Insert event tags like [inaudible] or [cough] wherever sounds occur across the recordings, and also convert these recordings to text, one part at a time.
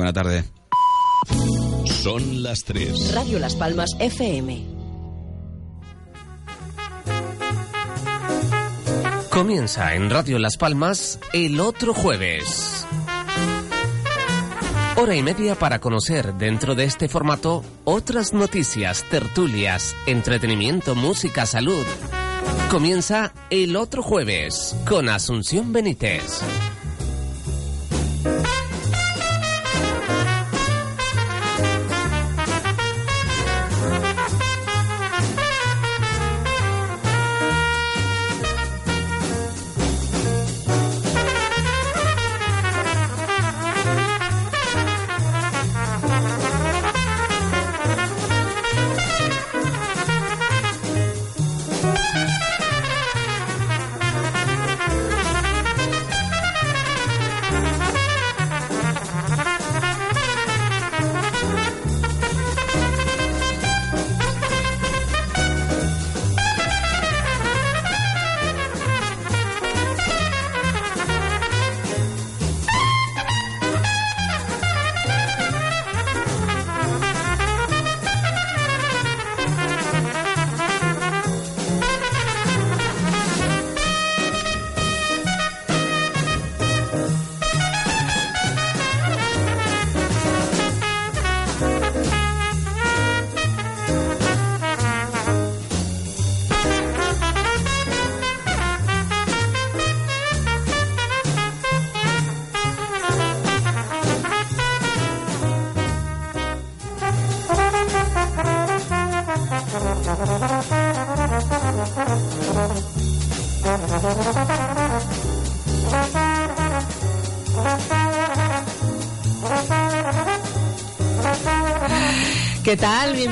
buena tarde. Son las 3. Radio Las Palmas FM. Comienza en Radio Las Palmas el otro jueves. Hora y media para conocer dentro de este formato otras noticias, tertulias, entretenimiento, música, salud. Comienza el otro jueves con Asunción Benítez.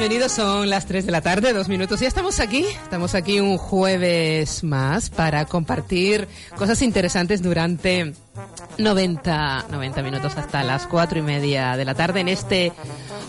Bienvenidos, son las 3 de la tarde, dos minutos. Ya estamos aquí, estamos aquí un jueves más para compartir cosas interesantes durante 90, 90 minutos hasta las cuatro y media de la tarde en este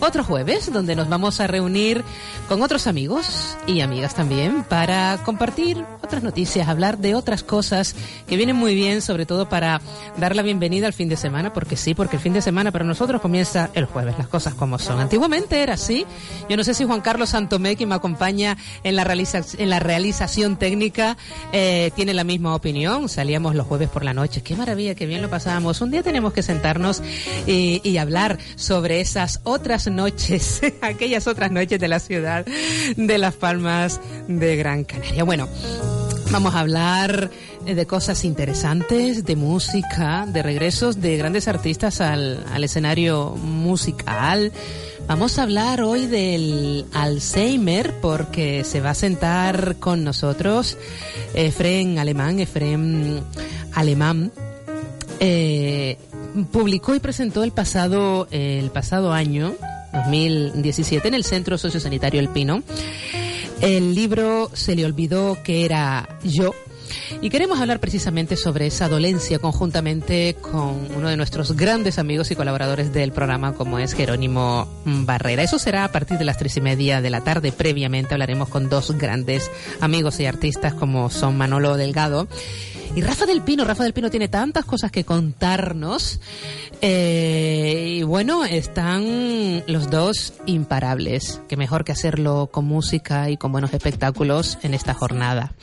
otro jueves donde nos vamos a reunir con otros amigos y amigas también para compartir otras noticias, hablar de otras cosas que vienen muy bien, sobre todo para dar la bienvenida al fin de semana, porque sí, porque el fin de semana para nosotros comienza el jueves, las cosas como son. Antiguamente era así. Yo no sé si Juan Carlos Santomé, que me acompaña en la, realiza en la realización técnica, eh, tiene la misma opinión. Salíamos los jueves por la noche. Qué maravilla, qué bien lo pasábamos. Un día tenemos que sentarnos y, y hablar sobre esas otras noches, [laughs] aquellas otras noches de la ciudad de Las Palmas de Gran Canaria. Bueno, vamos a hablar eh, de cosas interesantes, de música, de regresos de grandes artistas al, al escenario musical. Vamos a hablar hoy del Alzheimer porque se va a sentar con nosotros Efren Alemán, Efren Alemán. Eh, publicó y presentó el pasado, el pasado año, 2017, en el Centro Sociosanitario El Pino. El libro Se le olvidó que era yo. Y queremos hablar precisamente sobre esa dolencia conjuntamente con uno de nuestros grandes amigos y colaboradores del programa, como es Jerónimo Barrera. Eso será a partir de las tres y media de la tarde. Previamente hablaremos con dos grandes amigos y artistas como son Manolo Delgado y Rafa del Pino. Rafa del Pino tiene tantas cosas que contarnos. Eh, y bueno, están los dos imparables. Que mejor que hacerlo con música y con buenos espectáculos en esta jornada.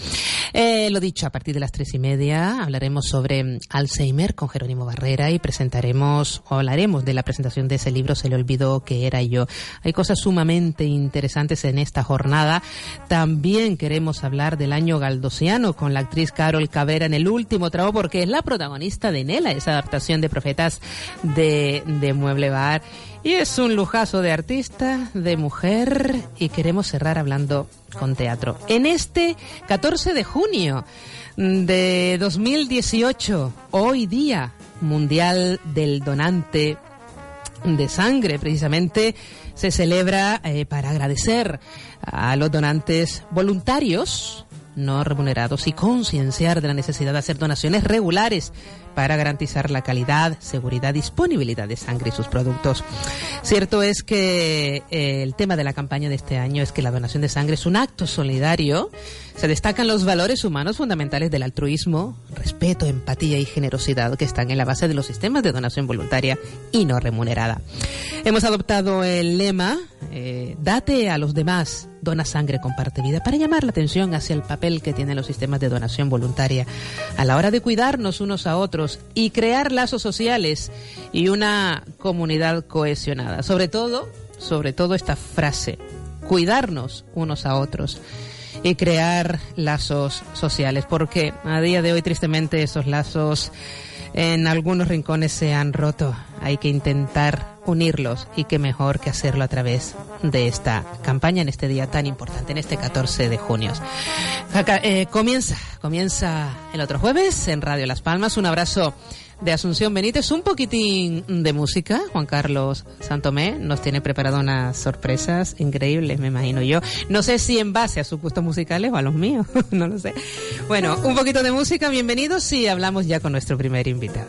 Eh, lo dicho, a partir de las tres y media hablaremos sobre Alzheimer con Jerónimo Barrera y presentaremos o hablaremos de la presentación de ese libro Se le olvidó que era yo. Hay cosas sumamente interesantes en esta jornada. También queremos hablar del año galdosiano con la actriz Carol Cabrera en el último tramo porque es la protagonista de Nela, esa adaptación de Profetas de, de Mueble Bar. Y es un lujazo de artista, de mujer, y queremos cerrar hablando con teatro. En este 14 de junio de 2018, hoy día mundial del donante de sangre, precisamente se celebra eh, para agradecer a los donantes voluntarios no remunerados y concienciar de la necesidad de hacer donaciones regulares para garantizar la calidad, seguridad, disponibilidad de sangre y sus productos. Cierto es que eh, el tema de la campaña de este año es que la donación de sangre es un acto solidario. Se destacan los valores humanos fundamentales del altruismo, respeto, empatía y generosidad que están en la base de los sistemas de donación voluntaria y no remunerada. Hemos adoptado el lema eh, Date a los demás, dona sangre, comparte vida, para llamar la atención hacia el papel que tienen los sistemas de donación voluntaria a la hora de cuidarnos unos a otros y crear lazos sociales y una comunidad cohesionada. Sobre todo, sobre todo esta frase, cuidarnos unos a otros y crear lazos sociales, porque a día de hoy tristemente esos lazos en algunos rincones se han roto. Hay que intentar unirlos y qué mejor que hacerlo a través de esta campaña en este día tan importante, en este 14 de junio. Eh, comienza, comienza el otro jueves en Radio Las Palmas. Un abrazo de Asunción Benítez, un poquitín de música. Juan Carlos Santomé nos tiene preparado unas sorpresas increíbles, me imagino yo. No sé si en base a sus gustos musicales o a los míos, [laughs] no lo sé. Bueno, un poquito de música, bienvenidos y hablamos ya con nuestro primer invitado.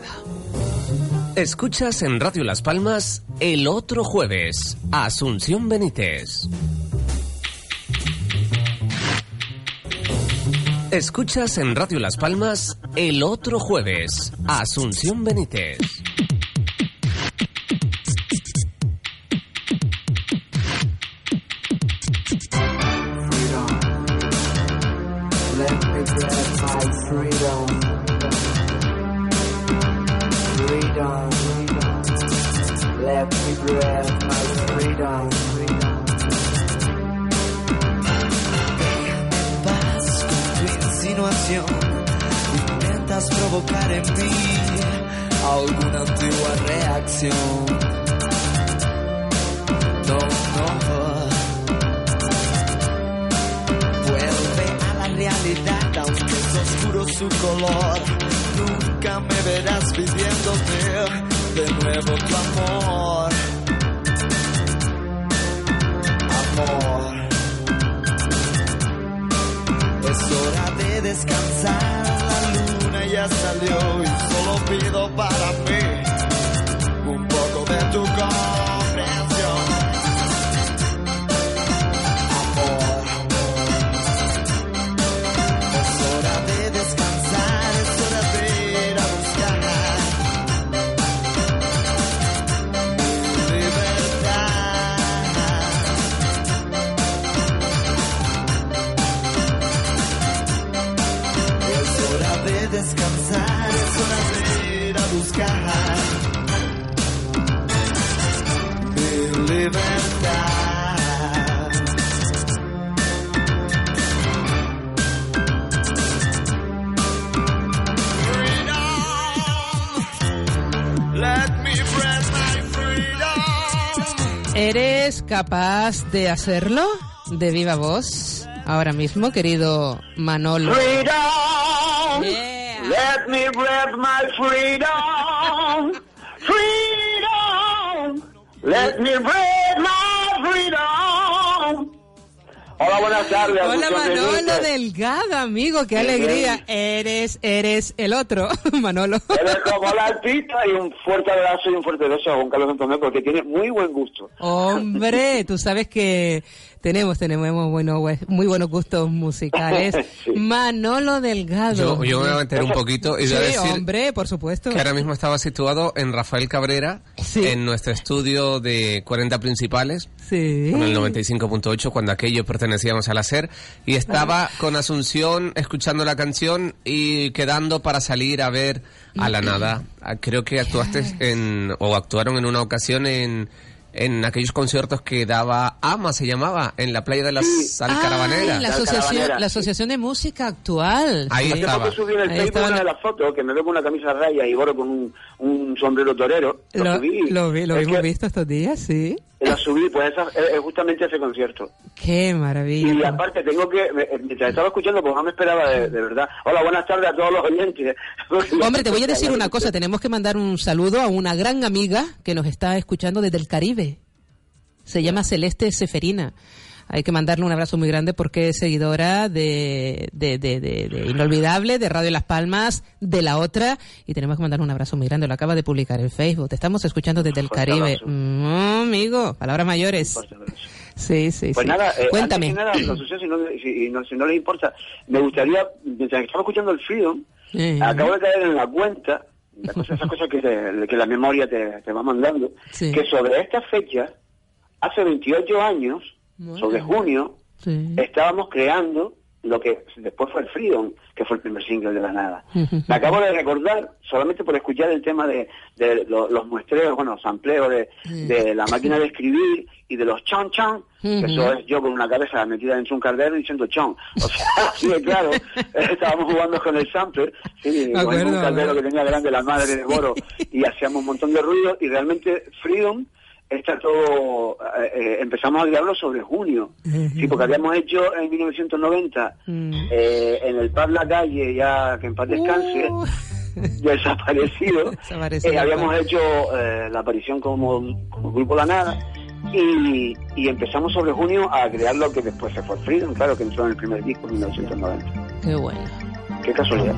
Escuchas en Radio Las Palmas el otro jueves, Asunción Benítez. Escuchas en Radio Las Palmas el otro jueves, Asunción Benítez. Reacción. No, no. Vuelve a la realidad, aunque es oscuro su color. Nunca me verás pidiéndote de nuevo tu amor. Amor. Es hora de descansar, la luna ya salió y solo pido para mí ¿Eres capaz de hacerlo de viva voz ahora mismo, querido Manolo? Freedom. Yeah. Let me breath my freedom. [laughs] Freedom. Let me breath Hola, buenas tardes. Hola Manolo. Delgado, amigo, qué alegría. Eres, eres el otro, [laughs] Manolo. Eres como la artista y un fuerte abrazo y un fuerte beso a Juan Carlos Antonio porque tiene muy buen gusto. Hombre, [laughs] tú sabes que tenemos, tenemos bueno, muy buenos gustos musicales. [laughs] Sí. Manolo Delgado. Yo, yo me voy a meter un poquito y voy a Sí, decir hombre, por supuesto. que ahora mismo estaba situado en Rafael Cabrera, Sí. en nuestro estudio de 40 principales, Sí. con el 95.8 cuando aquello pertenecíamos a la SER y estaba con Asunción escuchando la canción y quedando para salir a ver a la nada. Ah, Creo que actuaste en o actuaron en una ocasión en en aquellos conciertos que daba AMA se llamaba en la playa de las Alcarabaneras. la La asociación, Caravanera, la asociación de música actual. Ahí Sí. Hace estaba. poco subí en el Ahí Facebook una de las fotos que me veo con una camisa raya y gorro con un, un sombrero torero. Lo, Lo, subí. lo vi, lo Es hemos visto estos días, sí. La subí, pues esa, es es justamente ese concierto. Qué maravilla. Y aparte tengo que, me- mientras estaba escuchando, pues no me esperaba de, de verdad. Hola, buenas tardes a todos los oyentes. [laughs] Hombre, te voy a decir una cosa, tenemos que mandar un saludo a una gran amiga que nos está escuchando desde el Caribe. Se llama Celeste Seferina. Hay que mandarle un abrazo muy grande porque es seguidora de, de, de, de, Inolvidable, de Radio Las Palmas, de la otra, y tenemos que mandarle un abrazo muy grande. Lo acaba de publicar en Facebook. Te estamos escuchando desde el Caribe. Mm, amigo, palabras mayores. Sí, sí, Pues sí. nada, eh, Cuéntame. antes que nada, si no, si, no, si no les importa, me gustaría, mientras estaba escuchando el Freedom, Eh, acabo de caer en la cuenta, la cosa- esas cosas que, te- que la memoria te, te va mandando, Sí. que sobre esta fecha, hace 28 años, Bueno. sobre junio, sí. estábamos creando lo que después fue el Freedom, que fue el primer single de la nada. [laughs] Me acabo de recordar, solamente por escuchar el tema de, de lo- los muestreos, bueno, sampleos de, de la máquina de escribir y de los chon chon, que eso es yo con una cabeza metida dentro de un cardero diciendo chon. O sea, [laughs] así de claro, [laughs] estábamos jugando con el sampler, sí, con un acuerdo. que tenía grande la madre de Boro y hacíamos un montón de ruido y realmente Freedom está todo, eh, eh, empezamos a crearlo sobre junio, sí, porque habíamos hecho en 1990 Mm. eh, en el pub La Calle, ya que en paz descanse, Uh. [laughs] ya desaparecido, Desaparecido, eh, habíamos hecho eh, la aparición como, como Grupo La Nada y, y empezamos sobre junio a crear lo que después se fue Freedom, claro, que entró en el primer disco en 1990. Qué bueno. Qué casualidad.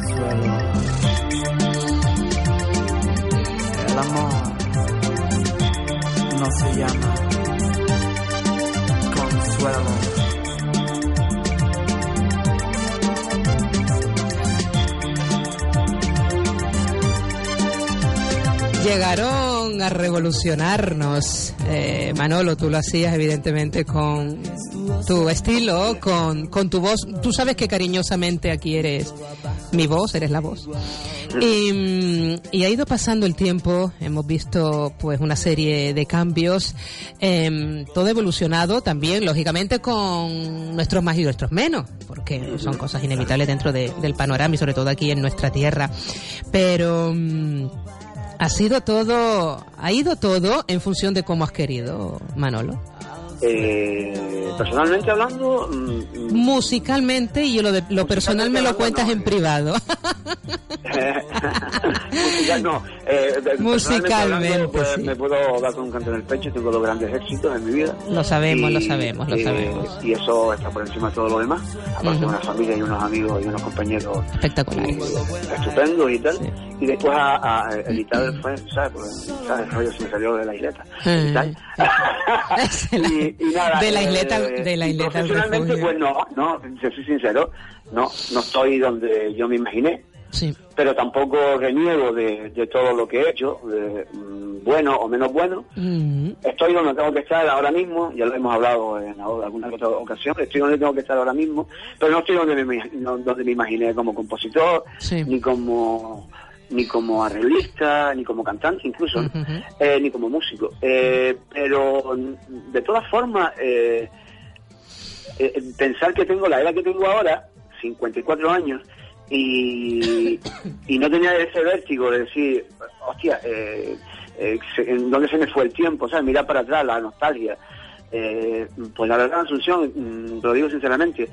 El amor no se llama consuelo. Llegaron a revolucionarnos. Eh, Manolo, tú lo hacías evidentemente con tu estilo, con, con tu voz. Tú sabes que cariñosamente aquí eres mi voz, eres la voz. Y, mm, ha ido pasando el tiempo, hemos visto pues una serie de cambios, em, todo evolucionado también, lógicamente, con nuestros más y nuestros menos, porque son cosas inevitables dentro de- del panorama y sobre todo aquí en nuestra tierra. Pero... ha sido todo, ha ido todo en función de cómo has querido, Manolo. Eh, personalmente hablando, mm, mm, Musicalmente, y yo lo, de- lo personal me lo cuentas en privado. [laughs] [laughs] musical no. Eh, Musicalmente, hablando, pues, sí. Me puedo dar con un canto en el pecho, tengo dos grandes éxitos en mi vida. Lo sabemos, Y- lo sabemos, lo y- sabemos. Y eso está por encima de todo lo demás. Aparte de una familia y unos amigos y unos compañeros Espectaculares. eh, estupendos y tal. Sí. Y después a, a editar fue, ¿sabes? Porque, ¿sabes? El rollo se me salió de la isleta. Eh. tal. [laughs] Y, y nada, de la eh, isleta- de la isleta al Profesionalmente, pues no, no, soy sincero, no, no estoy donde yo me imaginé Sí. pero tampoco reniego de, de todo lo que he hecho, de, mm, bueno o menos bueno. Mm, Estoy donde tengo que estar ahora mismo, ya lo hemos hablado en alguna otra ocasión, estoy donde tengo que estar ahora mismo, pero no estoy donde me, no- donde me imaginé como compositor, Sí. ni como ni como arreglista, ni como cantante incluso, eh, ni como músico. Eh, pero de todas formas, eh, pensar que tengo la edad que tengo ahora, 54 años, y, y no tenía ese vértigo de decir, hostia, ¿en dónde se me fue el tiempo? ¿Sabes? Mirar para atrás, la nostalgia. Pues la verdad, Asunción, mm, lo digo sinceramente,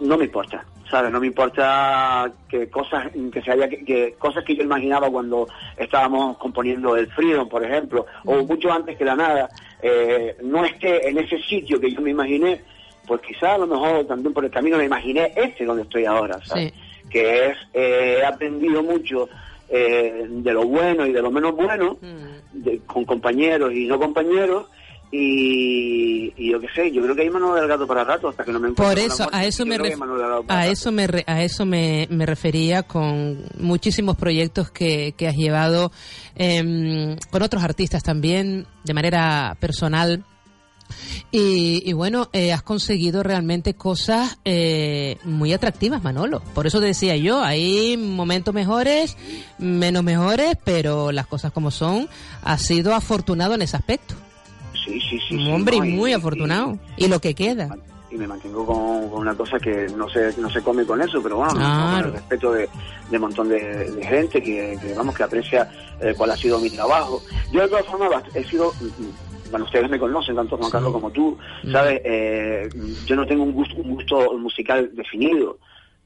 no me importa, ¿sabes? No me importa que cosas que se haya que, que cosas que yo imaginaba cuando estábamos componiendo el Freedom, por ejemplo, o mucho antes que la nada, eh, no esté en ese sitio que yo me imaginé, pues quizás a lo mejor también por el camino me imaginé este donde estoy ahora, ¿sabes? Que es, eh, he aprendido mucho eh, de lo bueno y de lo menos bueno, de- con compañeros y no compañeros, y, y yo qué sé, yo creo que hay mano del gato para rato hasta que no me Por eso, a eso me ref- a eso me re- a eso me, me refería con muchísimos proyectos que, que has llevado em, con otros artistas también de manera personal. Y, y bueno, eh, has conseguido realmente cosas eh, muy atractivas, Manolo. Por eso te decía yo, hay momentos mejores, menos mejores, pero las cosas como son, has sido afortunado en ese aspecto. Sí, sí, sí. Un hombre no, y- muy y- afortunado. Y, lo que queda. y me mantengo con, con una cosa que no se no se come con eso, pero bueno, no, Claro. con el respeto de, de un montón de, de gente que, que, vamos que aprecia eh, cuál ha sido mi trabajo. Yo de todas formas he sido, mm, mm, bueno, ustedes me conocen tanto Juan. Carlos como tú, Mm. ¿sabes? Eh, yo no tengo un gusto, un gusto musical definido.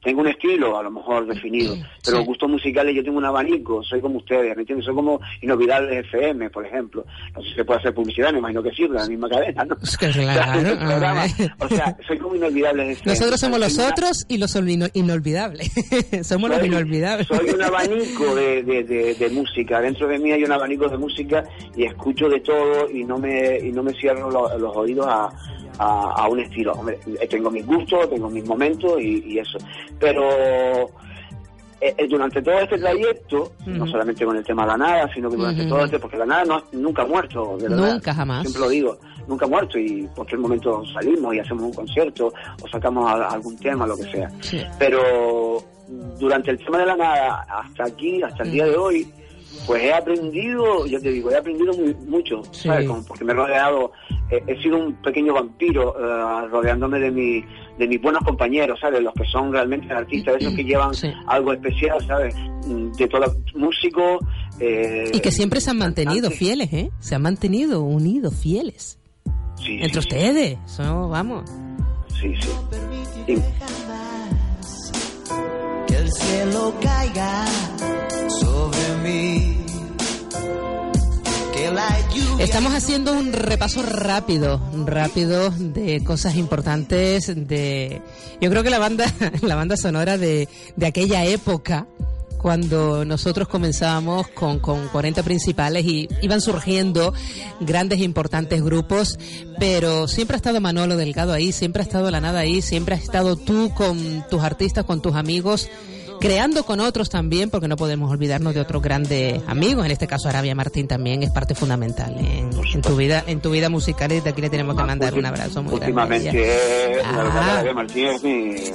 Tengo un estilo a lo mejor definido, pero Sí. gustos musicales yo tengo un abanico, soy como ustedes, ¿me entiendes? Soy como Inolvidables FM, por ejemplo. No sé si se puede hacer publicidad, me imagino que sí, pero la misma cadena, ¿no? Es que [laughs] O sea, claro, o soy como Inolvidables FM. Nosotros somos los una- otros y los inolvidables. [laughs] somos los soy- inolvidables. Soy un [laughs] abanico de, de, de- de música. Dentro de mí hay un abanico de música y escucho de todo y no me, y no me cierro lo- los oídos a, a, a un estilo. Hombre, tengo mis gustos, tengo mis momentos y, y eso. Pero eh, eh, durante todo este trayecto, no solamente con el tema de la nada, sino que durante todo este, porque la nada no, nunca ha muerto, de verdad. Nunca, jamás. Siempre lo digo, nunca ha muerto y en cualquier momento salimos y hacemos un concierto o sacamos a- algún tema, lo que sea Sí. pero durante el tema de la nada hasta aquí, hasta el día de hoy, pues he aprendido, ya te digo, he aprendido muy- mucho, Sí. ¿sabes? Como porque me he rodeado, eh, he sido un pequeño vampiro eh, rodeándome de mi de mis buenos compañeros, ¿sabes? Los que son realmente artistas, esos que llevan Sí. algo especial, ¿sabes? De todo músico. eh, Y que siempre se han mantenido fieles, ¿eh? Se han mantenido unidos, fieles. Sí, Entre ustedes. Eso, vamos. Sí, sí. Caiga sobre mí. Estamos haciendo un repaso rápido, rápido de cosas importantes de, yo creo que la banda, [laughs] la banda sonora de, de aquella época, cuando nosotros comenzábamos con, con 40 principales y iban surgiendo grandes e importantes grupos, pero siempre ha estado Manolo Delgado ahí, siempre ha estado La Nada ahí, siempre has estado tú con tus artistas, con tus amigos, creando con otros también, porque no podemos olvidarnos de otros grandes amigos, en este caso Arabia Martín también es parte fundamental en, en tu vida, en tu vida musical y desde aquí le tenemos que mandar un abrazo muy grande. Últimamente. Arabia Martínez es, mi- es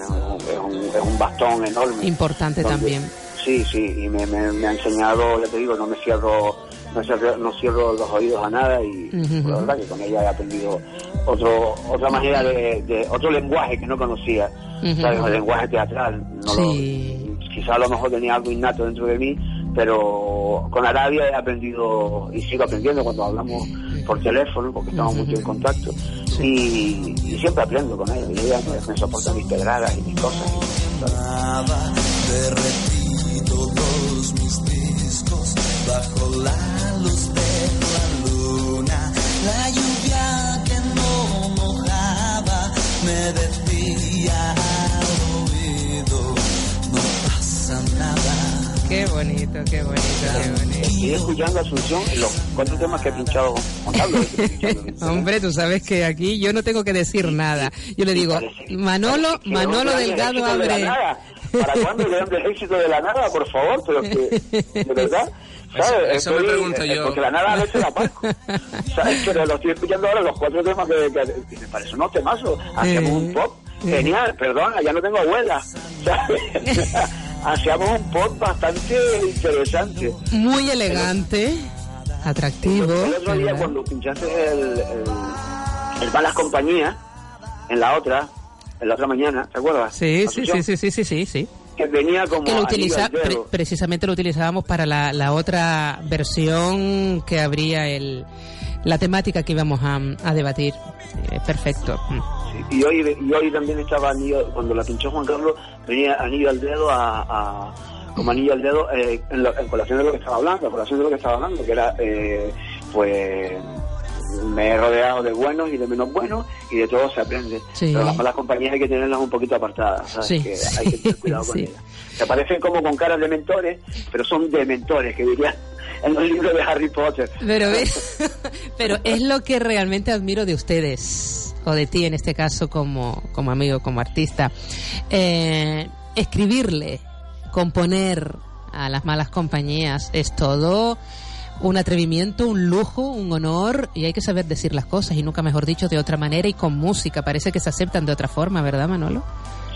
un, es un bastón enorme. Importante Donde- también. Sí, sí, y me, me, me ha enseñado, ya te digo, no me cierro, no cierro, no cierro los oídos a nada y la verdad que con ella he aprendido otro, otra manera de, de- otro lenguaje que no conocía. El lenguaje teatral. No Sí. lo, quizá a lo mejor tenía algo innato dentro de mí, pero con Arabia he aprendido y sigo aprendiendo cuando hablamos por teléfono, porque estamos mucho en contacto, y, y siempre aprendo con ella, y ella me, me soporta mis pedradas y mis cosas. Bonito, qué bonito, qué bonito. Estoy escuchando Asunción los cuatro temas que he pinchado Juan Carlos. [laughs] Hombre, tú sabes que aquí yo no tengo que decir nada. Yo le digo, Manolo, Manolo Delgado abre. nada. ¿Para cuándo el grandes éxito de la nada, por favor? Pero que, de verdad, ¿sabes? Eso- eso me Estoy- pregunto eh, yo. Porque la nada ha hecho la paz. [laughs] ¿Sabes? Pero lo estoy escuchando ahora, los cuatro temas que, que- que me parecen unos temazos. Hacíamos un pop genial, perdona, ya no tengo abuela. ¿sabes? [laughs] Hacíamos un pop bastante interesante. Muy elegante, atractivo. El otro día ¿verdad? cuando pinchaste el, el, el Malas Compañías, en la otra, en la otra mañana, ¿te acuerdas? Sí, sí, sí, sí, sí, sí, sí, sí. Que venía como Que lo utiliza, pre- precisamente lo utilizábamos para la, la otra versión que habría el, la temática que íbamos a, a debatir. Eh, perfecto. Y hoy y hoy también estaba anillo, cuando la pinchó Juan Carlos, venía anillo al dedo a, a- como anillo al dedo eh, en, colación de lo que estaba hablando, en colación de lo que estaba hablando, que era eh, pues me he rodeado de buenos y de menos buenos y de todo se aprende. Sí. Pero las malas compañías hay que tenerlas un poquito apartadas, ¿sabes? Sí. Que hay que tener cuidado con Sí. ellas. Se parecen como con caras de mentores, pero son de mentores, que dirían [laughs] en los libros de Harry Potter. Pero, [laughs] pero es lo que realmente admiro de ustedes, o de ti en este caso como, como amigo, como artista. Eh, escribirle, componer a las malas compañías es todo un atrevimiento, un lujo, un honor y hay que saber decir las cosas y nunca mejor dicho de otra manera y con música. Parece que se aceptan de otra forma, ¿verdad Manolo?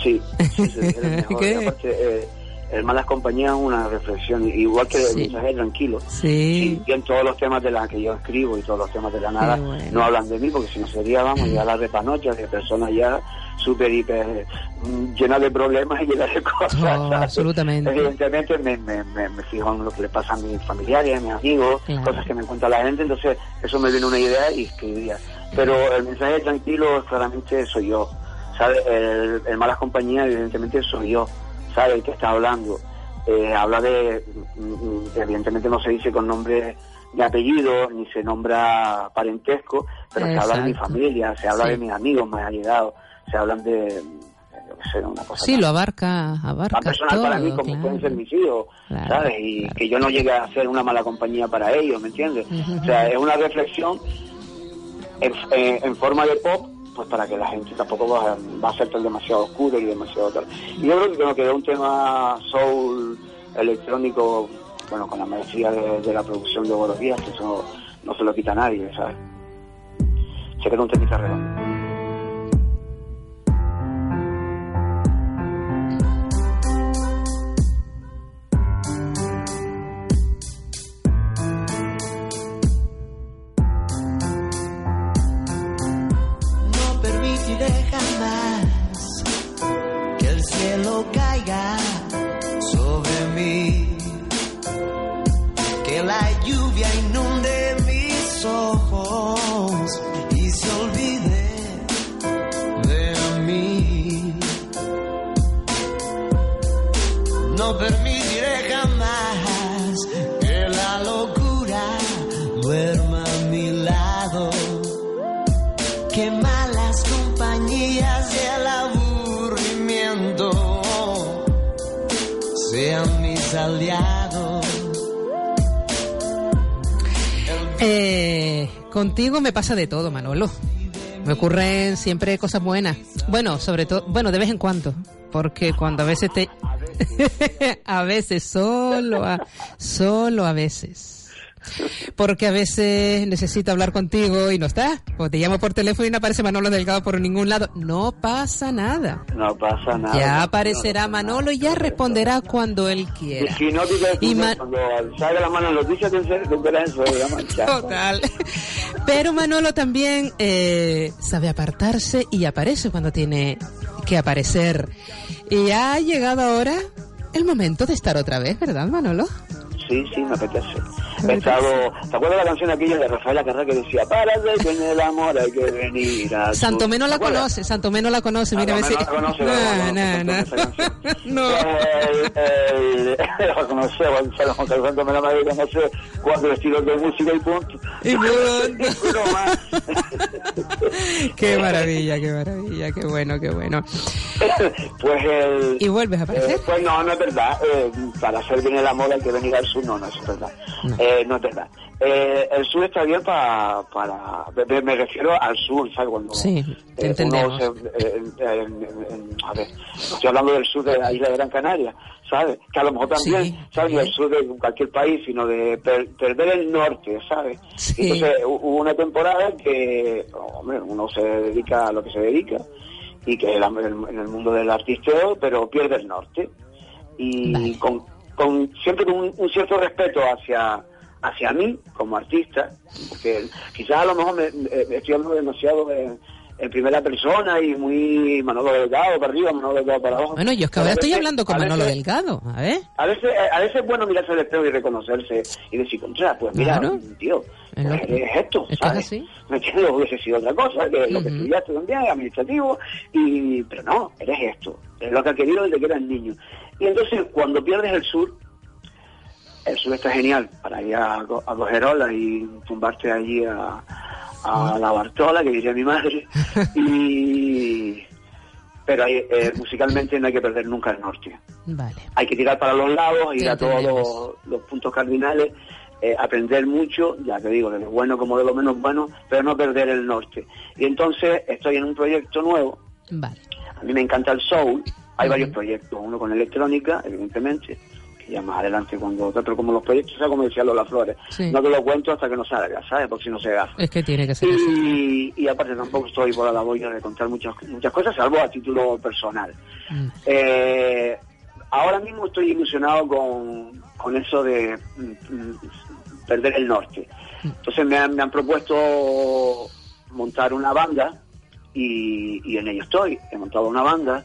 Sí, sí, sí, es el mejor. [laughs] El Malas Compañías es una reflexión, igual que Sí. el mensaje tranquilo. Sí. Y en todos los temas de la que yo escribo y todos los temas de la nada bueno. no hablan de mí, porque si no sería, vamos, ya la de panochas, de personas ya súper, hiper, mm, llenas de problemas y llenas de cosas. [laughs] Oh, absolutamente. Evidentemente me, me, me, me fijo en lo que le pasa a mis familiares, a mis amigos, Claro. cosas que me cuenta la gente, entonces eso me viene una idea y escribiría. Pero el mensaje tranquilo claramente soy yo. ¿sabes? El, el Malas Compañías evidentemente soy yo. Sabe el que está hablando. Eh, habla de, mm, evidentemente no se dice con nombre de apellido, ni se nombra parentesco, pero se habla de mi familia, se habla Sí. de mis amigos más allegados, se hablan de, sé, una cosa Sí, tan- lo abarca, abarca tan personal todo, para mí como claro. pueden ser mis hijos, Claro, ¿sabes? Y claro. que yo no llegue a ser una mala compañía para ellos, ¿me entiendes? O sea, es una reflexión en forma de pop, pues para que la gente tampoco va, va a ser tan demasiado oscuro y demasiado tal. Y yo creo que me quedó un tema soul electrónico, bueno, con la maestría de, la producción de Buenos Días, que eso no se lo quita nadie, ¿sabes? Se quedó un temita redondo. Me pasa de todo, Manolo. Me ocurren siempre cosas buenas. Bueno, sobre todo, bueno, de vez en cuando. Porque cuando a veces te... [laughs] a veces, solo a, solo a veces. Porque a veces necesito hablar contigo y no está. O te llamo por teléfono y no aparece Manolo Delgado por ningún lado. No pasa nada. No pasa nada. Ya aparecerá Manolo y ya responderá cuando él Y quiera. si no, Y Ma- cuando salga la mano en noticias, te. Total. Pero Manolo también eh, sabe apartarse y aparece cuando tiene que aparecer. Y ha llegado ahora el momento de estar otra vez, ¿verdad, Manolo? Sí, sí, me apetece. ¿Te acuerdas de la canción aquella de Rafaela Carrá que decía, para de que en el amor hay que venir a Santomé no la conoce, Santomé no la conoce, mira a. Santomé no la conoce, No, no, no. Eh, eh, no sé, Gonzalo Gonzalo la madre, no sé, cuatro estilos de música y punto. Y punto. Qué maravilla, qué maravilla, qué bueno, qué bueno. pues el... ¿Y vuelves a aparecer? Eh, pues no, no es verdad. Eh, para hacer bien el amor hay que venir al sur. No, no, es verdad. No. Eh, no es verdad. Eh, el sur está bien pa- para... Me, me refiero al sur, ¿sabes? Cuando, Sí, te eh, entendemos. se- a ver, estoy hablando del sur de la isla de Gran Canaria, ¿sabes? Que a lo mejor también, Sí, ¿sabes? sí. No el sur de cualquier país, sino de per- perder el norte, ¿sabes? Sí. Entonces hu- hubo una temporada que, hombre, uno se dedica a lo que se dedica y que es la- en en el mundo del artisteo, pero pierde el norte. Y Vale. con, con siempre con un, un cierto respeto hacia hacia mí como artista, porque quizás a lo mejor me, me- estoy hablando demasiado en, en primera persona y muy Manolo Delgado para arriba, Manolo Delgado para abajo. Bueno, yo es que ahora estoy hablando con Manolo veces- Delgado, a ver. a veces, a veces es bueno mirarse al espejo y reconocerse y decir, contra, pues mira, Claro. tío, Es pues que- es esto, es que es ¿sabes? así. ¿Me entiendes? Hubiese sido otra cosa, que es lo que Ujú. estudiaste también, administrativo, y pero no, eres esto, es lo que ha querido desde que eras niño. Y entonces, cuando pierdes el sur, sur está genial para ir a, a coger olas y tumbarte allí a, a la Bartola, que diría mi madre, [laughs] y... Pero hay- eh, musicalmente no hay que perder nunca el norte. Vale. hay que tirar para los lados, ir a todos los, los puntos cardinales, eh, aprender mucho, ya te digo, de lo bueno como de lo menos bueno, pero no perder el norte. Y entonces estoy en un proyecto nuevo, Vale. a mí me encanta el soul, hay varios proyectos, uno con electrónica, evidentemente, ya más adelante cuando pero como los proyectos, ¿sabes? como decía Lola Flores, Sí. no te lo cuento hasta que no salga, ¿sabes? Porque si no se gafa. Es que tiene que ser. Y, y aparte tampoco estoy por la labor de contar muchas, muchas cosas, salvo a título personal. Mm. Eh, ahora mismo estoy ilusionado con, con eso de mm, mm, perder el norte. Entonces me han, me han propuesto montar una banda y, y en ello estoy. He montado una banda,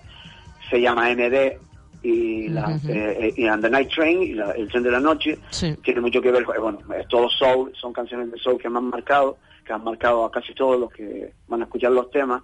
se llama MD y, la, Ujú. eh, y And the Night Train, y la- el tren de la noche. Sí. Tiene mucho que ver, con- bueno, es todo soul, son canciones de soul que me han marcado, que han marcado a casi todos los que van a escuchar los temas.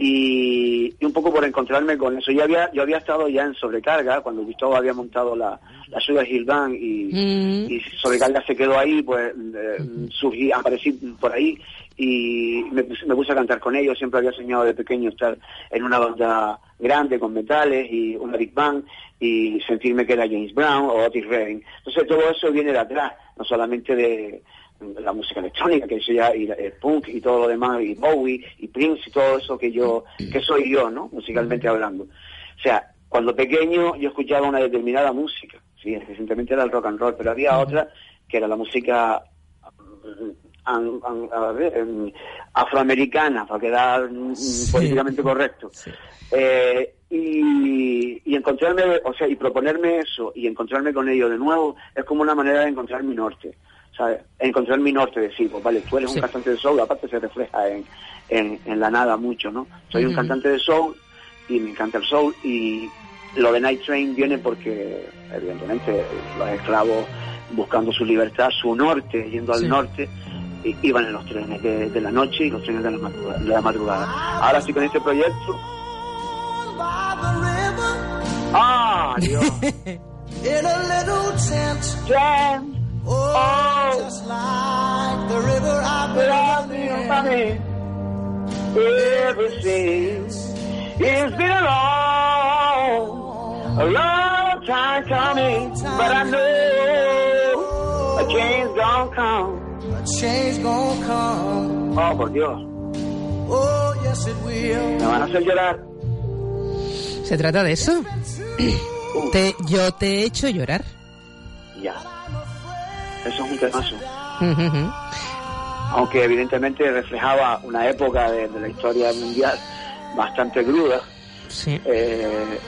Y, y un poco por encontrarme con eso. Yo había, yo había estado ya en sobrecarga cuando Gustavo había montado la, la Sugar Hill Band y, Mm. y sobrecarga se quedó ahí, pues eh, surgí, aparecí por ahí y me, puse- me puse a cantar con ellos. Siempre había soñado de pequeño estar en una banda grande con metales y una big band y sentirme que era James Brown o Otis Redding. Entonces todo eso viene de atrás, no solamente de la música electrónica, que ya, y el punk y todo lo demás, y Bowie y Prince y todo eso que yo, que soy yo, ¿no? Musicalmente hablando. O sea, cuando pequeño yo escuchaba una determinada música, sí, recientemente era el rock and roll, pero había otra que era la música mm, an- an- a ver, em, afroamericana, para quedar mm, políticamente correcto. Eh, y, y encontrarme, o sea, y proponerme eso y encontrarme con ello de nuevo es como una manera de encontrar mi norte, ¿sabes? Encontrar mi norte, decir, pues vale, tú eres Sí. un cantante de soul, aparte se refleja en, en, en la nada mucho, ¿no? Soy un cantante de soul y me encanta el soul y lo de Night Train viene porque, evidentemente, los esclavos buscando su libertad, su norte, yendo al Sí. norte, i- iban en los trenes de, de la noche y los trenes de la, madrugada, de la madrugada. Ahora sí con este proyecto... ¡Ah, Dios! [laughs] Oh, just like the river I've been running. Everything it's been a long, a long time coming, but I know a change gonna come. A change gonna come. Oh, por Dios, Oh, yes, it will. me van a hacer llorar. ¿Se trata de eso? Te, yo te he hecho llorar. Ya. Eso es un temazo. Aunque evidentemente reflejaba una época de, de la historia mundial bastante cruda. Sí. Eh,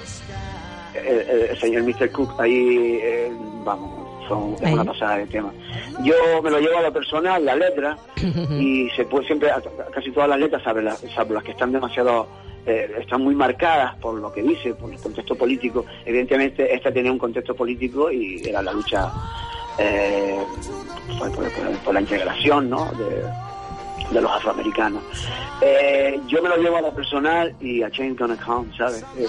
el, señor Mr. Cook ahí, eh, vamos, son, es una pasada de tema. Yo me lo llevo a lo personal, la letra, y se puede siempre, casi todas las letras, salvo las, las que están demasiado, eh, están muy marcadas por lo que dice, por el contexto político. Evidentemente, esta tenía un contexto político y era la lucha eh, por, por- por- por la integración, ¿no? De, de los afroamericanos. Eh, yo me lo llevo a lo personal y a Change Gonna Come, ¿sabes? Eh,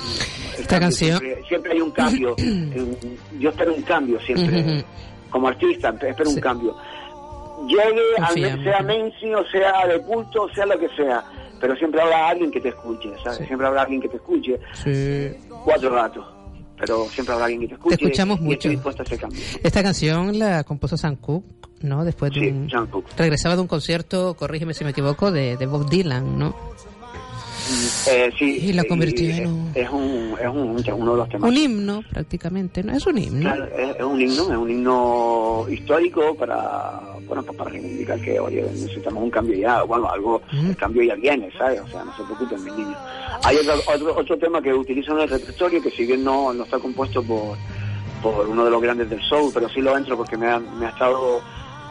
Esta canción- Siempre, siempre hay un cambio. [clears throat] yo espero un cambio siempre. Como artista, espero Sí. un cambio. Llegue, al, sea mainstream, o sea de culto, sea lo que sea. Pero siempre habrá alguien que te escuche, ¿sabes? Sí. Siempre habrá alguien que te escuche. Sí. Cuatro gatos. Pero siempre habrá alguien que te escuche. escuchamos y mucho. estoy dispuesto a ese cambio. Esta canción la compuso Sam Cooke, ¿no? Después de Sí, un... Regresaba de un concierto, corrígeme si me equivoco, de, de Bob Dylan, ¿no? Eh, sí, Y la sí, convirtió es- en un- Es, un, es un, uno de los temas Un himno, prácticamente, ¿no? Es un himno. Claro, es, es un himno, es un himno histórico para, bueno, pues para reivindicar que, oye, necesitamos un cambio ya, bueno, algo, el cambio ya viene, ¿sabes? O sea, no se preocupen, mis niños. Hay otro, otro, otro tema que utilizan en el repertorio que si bien no, no está compuesto por, por uno de los grandes del soul, pero sí lo entro porque me ha, me ha estado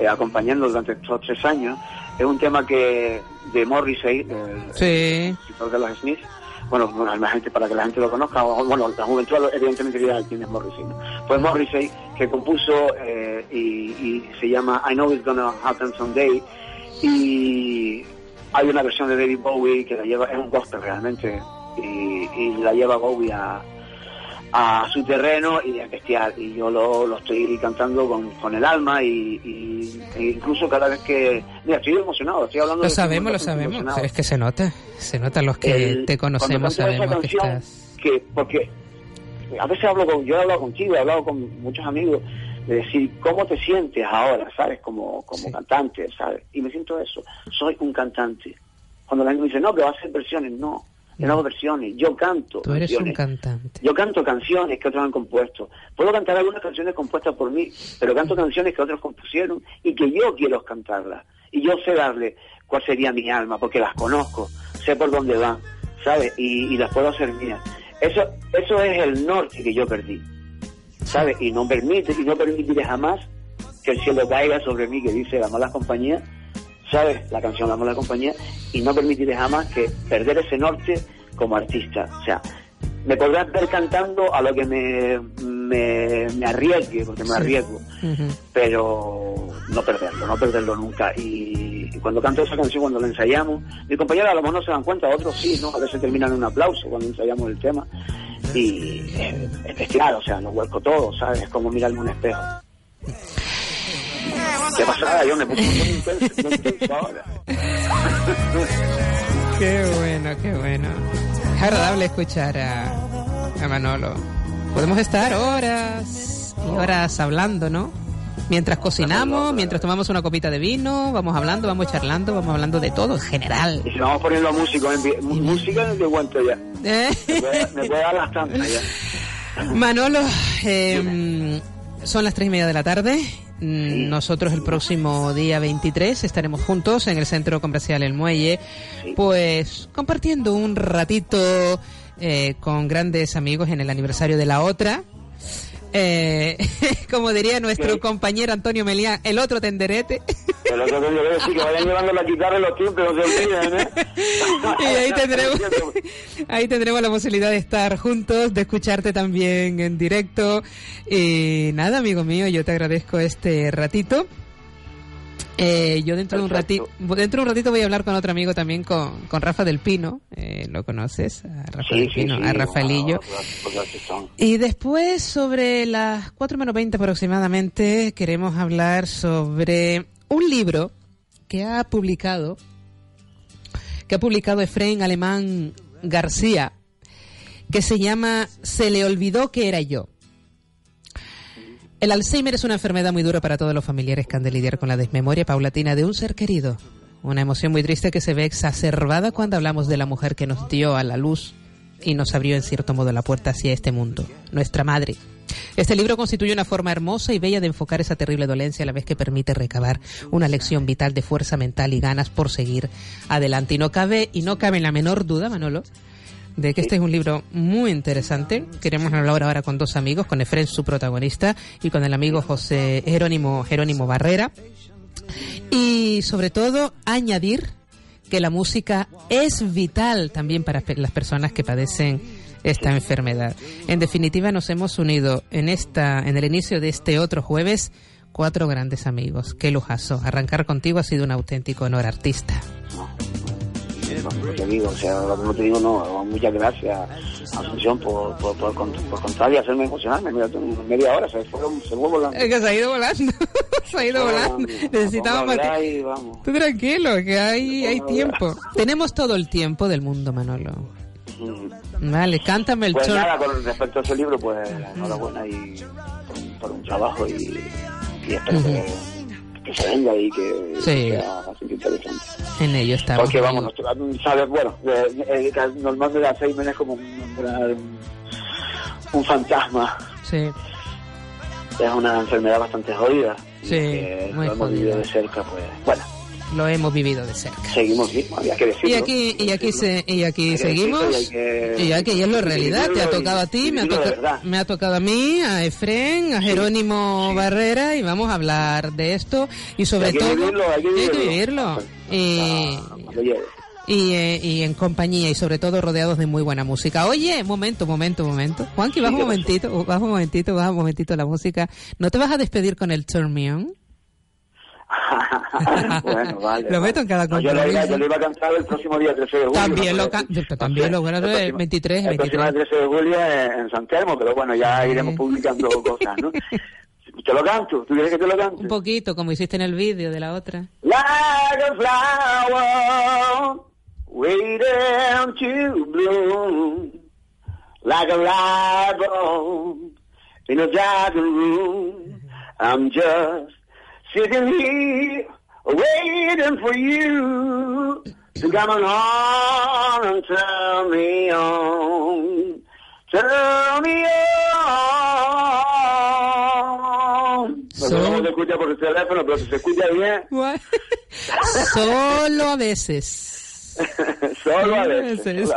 eh, acompañando durante estos tres años, es un tema que de Morrissey, del Sí. escritor de los Smiths, bueno, bueno, la gente, para que la gente lo conozca, o, bueno, la juventud evidentemente dirá quién es Morrissey, ¿no? Pues Morrissey, que compuso eh, y, y se llama I Know It's Gonna Happen Someday, y hay una versión de David Bowie que la lleva, es un gospel realmente, y, y la lleva Bowie a, a su terreno y es bestial, y yo lo, lo estoy cantando con, con el alma y, y- e incluso cada vez que... Mira, estoy emocionado, estoy hablando Lo de- sabemos, lo sabemos. Es que se nota. Se nota los que El- te conocemos, sabemos que canción, estás... que porque a veces hablo con, yo he hablado contigo, he hablado con muchos amigos, de decir, ¿cómo te sientes ahora, sabes? Como, como Sí. cantante, ¿sabes? Y me siento eso, soy un cantante. Cuando la gente me dice, no, que vas a hacer versiones, no, hago versiones, yo canto Tú eres un cantante. Yo canto canciones que otros han compuesto. Puedo cantar algunas canciones compuestas por mí, pero canto canciones que otros compusieron y que yo quiero cantarlas. Y yo sé darle cuál sería mi alma, porque las conozco, sé por dónde van, ¿sabes? Y, y las puedo hacer mías. Eso, eso es el norte que yo perdí, ¿sabes? Y no permite, y no permitiré jamás que el cielo caiga sobre mí, que dice la mala compañía, ¿sabes? La canción La mala compañía, y no permitiré jamás que perder ese norte como artista. O sea, me podrás ver cantando a lo que me, me, me arriesgue, porque me Sí. arriesgo, pero no perderlo, no perderlo nunca. Y Y cuando canto esa canción, cuando la ensayamos, mi compañera a lo mejor no se dan cuenta, otros sí, ¿no? A veces terminan en un aplauso cuando ensayamos el tema. Y eh, es bestial, o sea, lo vuelco todo, ¿sabes? Es como mirarme un espejo. ¿Qué pasada? Yo me puse intenso ahora. [laughs] Qué bueno, qué bueno. Es agradable escuchar a, a Manolo. Podemos estar horas y horas hablando, ¿no? Mientras cocinamos, mientras tomamos una copita de vino, vamos hablando, vamos charlando, vamos hablando de todo en general. Y si vamos poniendo música, en- música de cuento ya. [laughs] Me puede, me puede dar las tantas ya. Manolo, eh, son las tres y media de la tarde. Mm, Nosotros el próximo día 23 estaremos juntos en el Centro Comercial El Muelle, pues compartiendo un ratito eh, con grandes amigos en el aniversario de la otra. Eh, [laughs] como diría nuestro Sí. compañero Antonio Melián, el otro tenderete. Que tengo que decir que vayan llevando la guitarra y los tiempos, no se olviden, ¿eh? [laughs] y ahí tendremos, [laughs] ahí tendremos la posibilidad de estar juntos, de escucharte también en directo. Y nada, amigo mío, yo te agradezco este ratito. Eh, yo dentro de un ratito, dentro de un ratito voy a hablar con otro amigo también, con, con Rafa del Pino. Eh, ¿Lo conoces? A Rafa Sí, del Pino, sí. a Rafaelillo. Y después, sobre las 4 menos 20 aproximadamente, queremos hablar sobre un libro que ha publicado, que ha publicado Efraín Alemán García, que se llama Se le olvidó que era yo. El Alzheimer es una enfermedad muy dura para todos los familiares que han de lidiar con la desmemoria paulatina de un ser querido. Una emoción muy triste que se ve exacerbada cuando hablamos de la mujer que nos dio a la luz y nos abrió en cierto modo la puerta hacia este mundo, nuestra madre. Este libro constituye una forma hermosa y bella de enfocar esa terrible dolencia a la vez que permite recabar una lección vital de fuerza mental y ganas por seguir adelante. Y no cabe, y no cabe la menor duda, Manolo, de que este es un libro muy interesante. Queremos hablar ahora con dos amigos, con Efren, su protagonista, y con el amigo José Jerónimo, Jerónimo Barrera. Y sobre todo, añadir que la música es vital también para las personas que padecen esta enfermedad. En definitiva, nos hemos unido en esta, en el inicio de este otro jueves, cuatro grandes amigos. Qué lujazo. Arrancar contigo ha sido un auténtico honor, artista. Como te digo, o sea, como te digo, no, muchas gracias, Asunción, por, por, por, por, contar y hacerme emocionarme. Mira, media hora, se fueron, se fue volando. Es que se ha ido volando. [laughs] se ha ido volando. Necesitamos más a. Tú tranquilo, que hay, hay tiempo. Tenemos todo el tiempo del mundo, Manolo. Mm. Vale, cántame el Pues chor. nada, con respecto a ese libro, pues enhorabuena y por, un trabajo y, y espero que, que se venda y que Sí. sea bastante interesante. En ello estamos. Porque vamos, sabes, bueno, eh, eh, normalmente la Alzheimer es como un, un- un fantasma, Sí, es una enfermedad bastante jodida. Sí, que muy lo hemos vivido de cerca, pues bueno, lo hemos vivido de cerca. seguimos mismo, había que decirlo. Y aquí, y aquí, se, y aquí que seguimos. decirlo y hay que- Y aquí es que realidad. Te ha tocado a ti, me ha, toca- me ha tocado a mí, a Efren, a Jerónimo Barrera y vamos a hablar de esto y sobre Hay todo vivirlo, hay que vivirlo. vivirlo. Y, Ah, cuando llegue. y, eh, y en compañía y sobre todo rodeados de muy buena música. Oye, momento, momento, momento. Juanqui, baja un momentito, baja un momentito, baja un momentito la música. ¿No te vas a despedir con el Turn Me On? [laughs] bueno, vale. Lo meto en cada No, yo, lo iba, compromiso. yo lo iba a cantar el próximo día 13 de julio. También ¿no? lo can- yo también lo- bueno, el próximo- 23, El próximo 23. 13 de julio en, San Telmo, pero bueno, ya iremos publicando cosas, ¿no? Te lo canto, ¿tú quieres que te lo cante? Un poquito, como hiciste en el vídeo de la otra. Like a flower waiting to bloom, like a light bulb in a room. I'm just sitting here waiting for you to come along and turn me on, turn me on. So- se escucha por el teléfono, pero si se escucha bien, [laughs] [laughs] Solo a veces. solo a veces.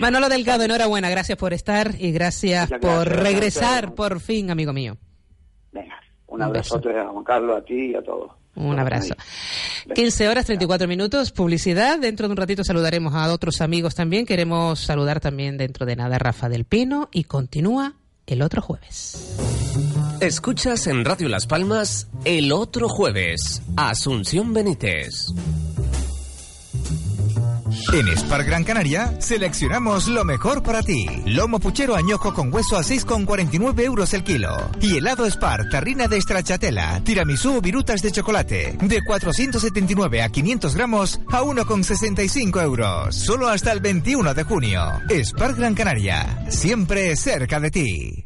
Manolo Delgado, enhorabuena, gracias por estar y gracias por regresar gracias. por fin, amigo mío. Venga, un Un abrazote a Juan Carlos, a ti y a todos. Un abrazo. 15 horas 34 minutos, publicidad. Dentro de un ratito saludaremos a otros amigos también. Queremos saludar también dentro de nada a Rafa del Pino y continúa el otro jueves. Escuchas en Radio Las Palmas el otro jueves, Asunción Benítez. En Spar Gran Canaria seleccionamos lo mejor para ti. Lomo puchero añojo con hueso a 6,49 euros el kilo. Y helado Spar, tarrina de stracciatella, tiramisú o virutas de chocolate. De 479 a 500 gramos a 1,65 euros. Solo hasta el 21 de junio. Spar Gran Canaria, siempre cerca de ti.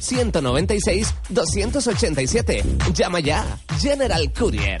902-196-287. Llama ya. General Courier.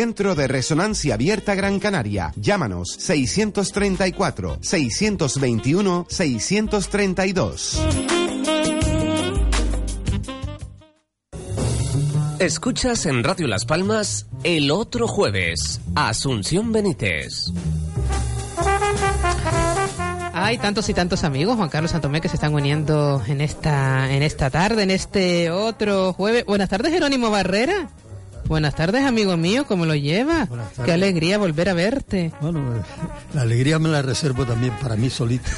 de Resonancia Abierta Gran Canaria. Llámanos 634 621 632. Escuchas en Radio Las Palmas el otro jueves, Asunción Benítez. Hay tantos y tantos amigos, Juan Carlos Santomé, que se están uniendo en esta, en esta tarde, en este otro jueves. Buenas tardes, Jerónimo Barrera. Buenas tardes, amigo mío, ¿cómo lo llevas? Qué alegría volver a verte. Bueno, eh, la alegría me la reservo también para mí solito.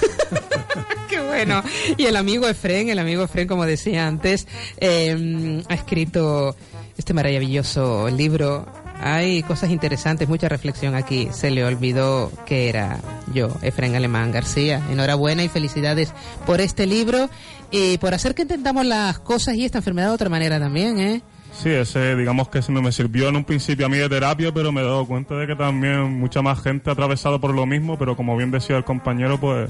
[laughs] Qué bueno. Y el amigo Efren, el amigo Efren, como decía antes, eh, ha escrito este maravilloso libro. Hay cosas interesantes, mucha reflexión aquí. Se le olvidó que era yo, Efren Alemán García. Enhorabuena y felicidades por este libro y por hacer que entendamos las cosas y esta enfermedad de otra manera también, ¿eh? Sí, ese digamos que me sirvió en un principio a mí de terapia, pero me he dado cuenta de que también mucha más gente ha atravesado por lo mismo, pero como bien decía el compañero, pues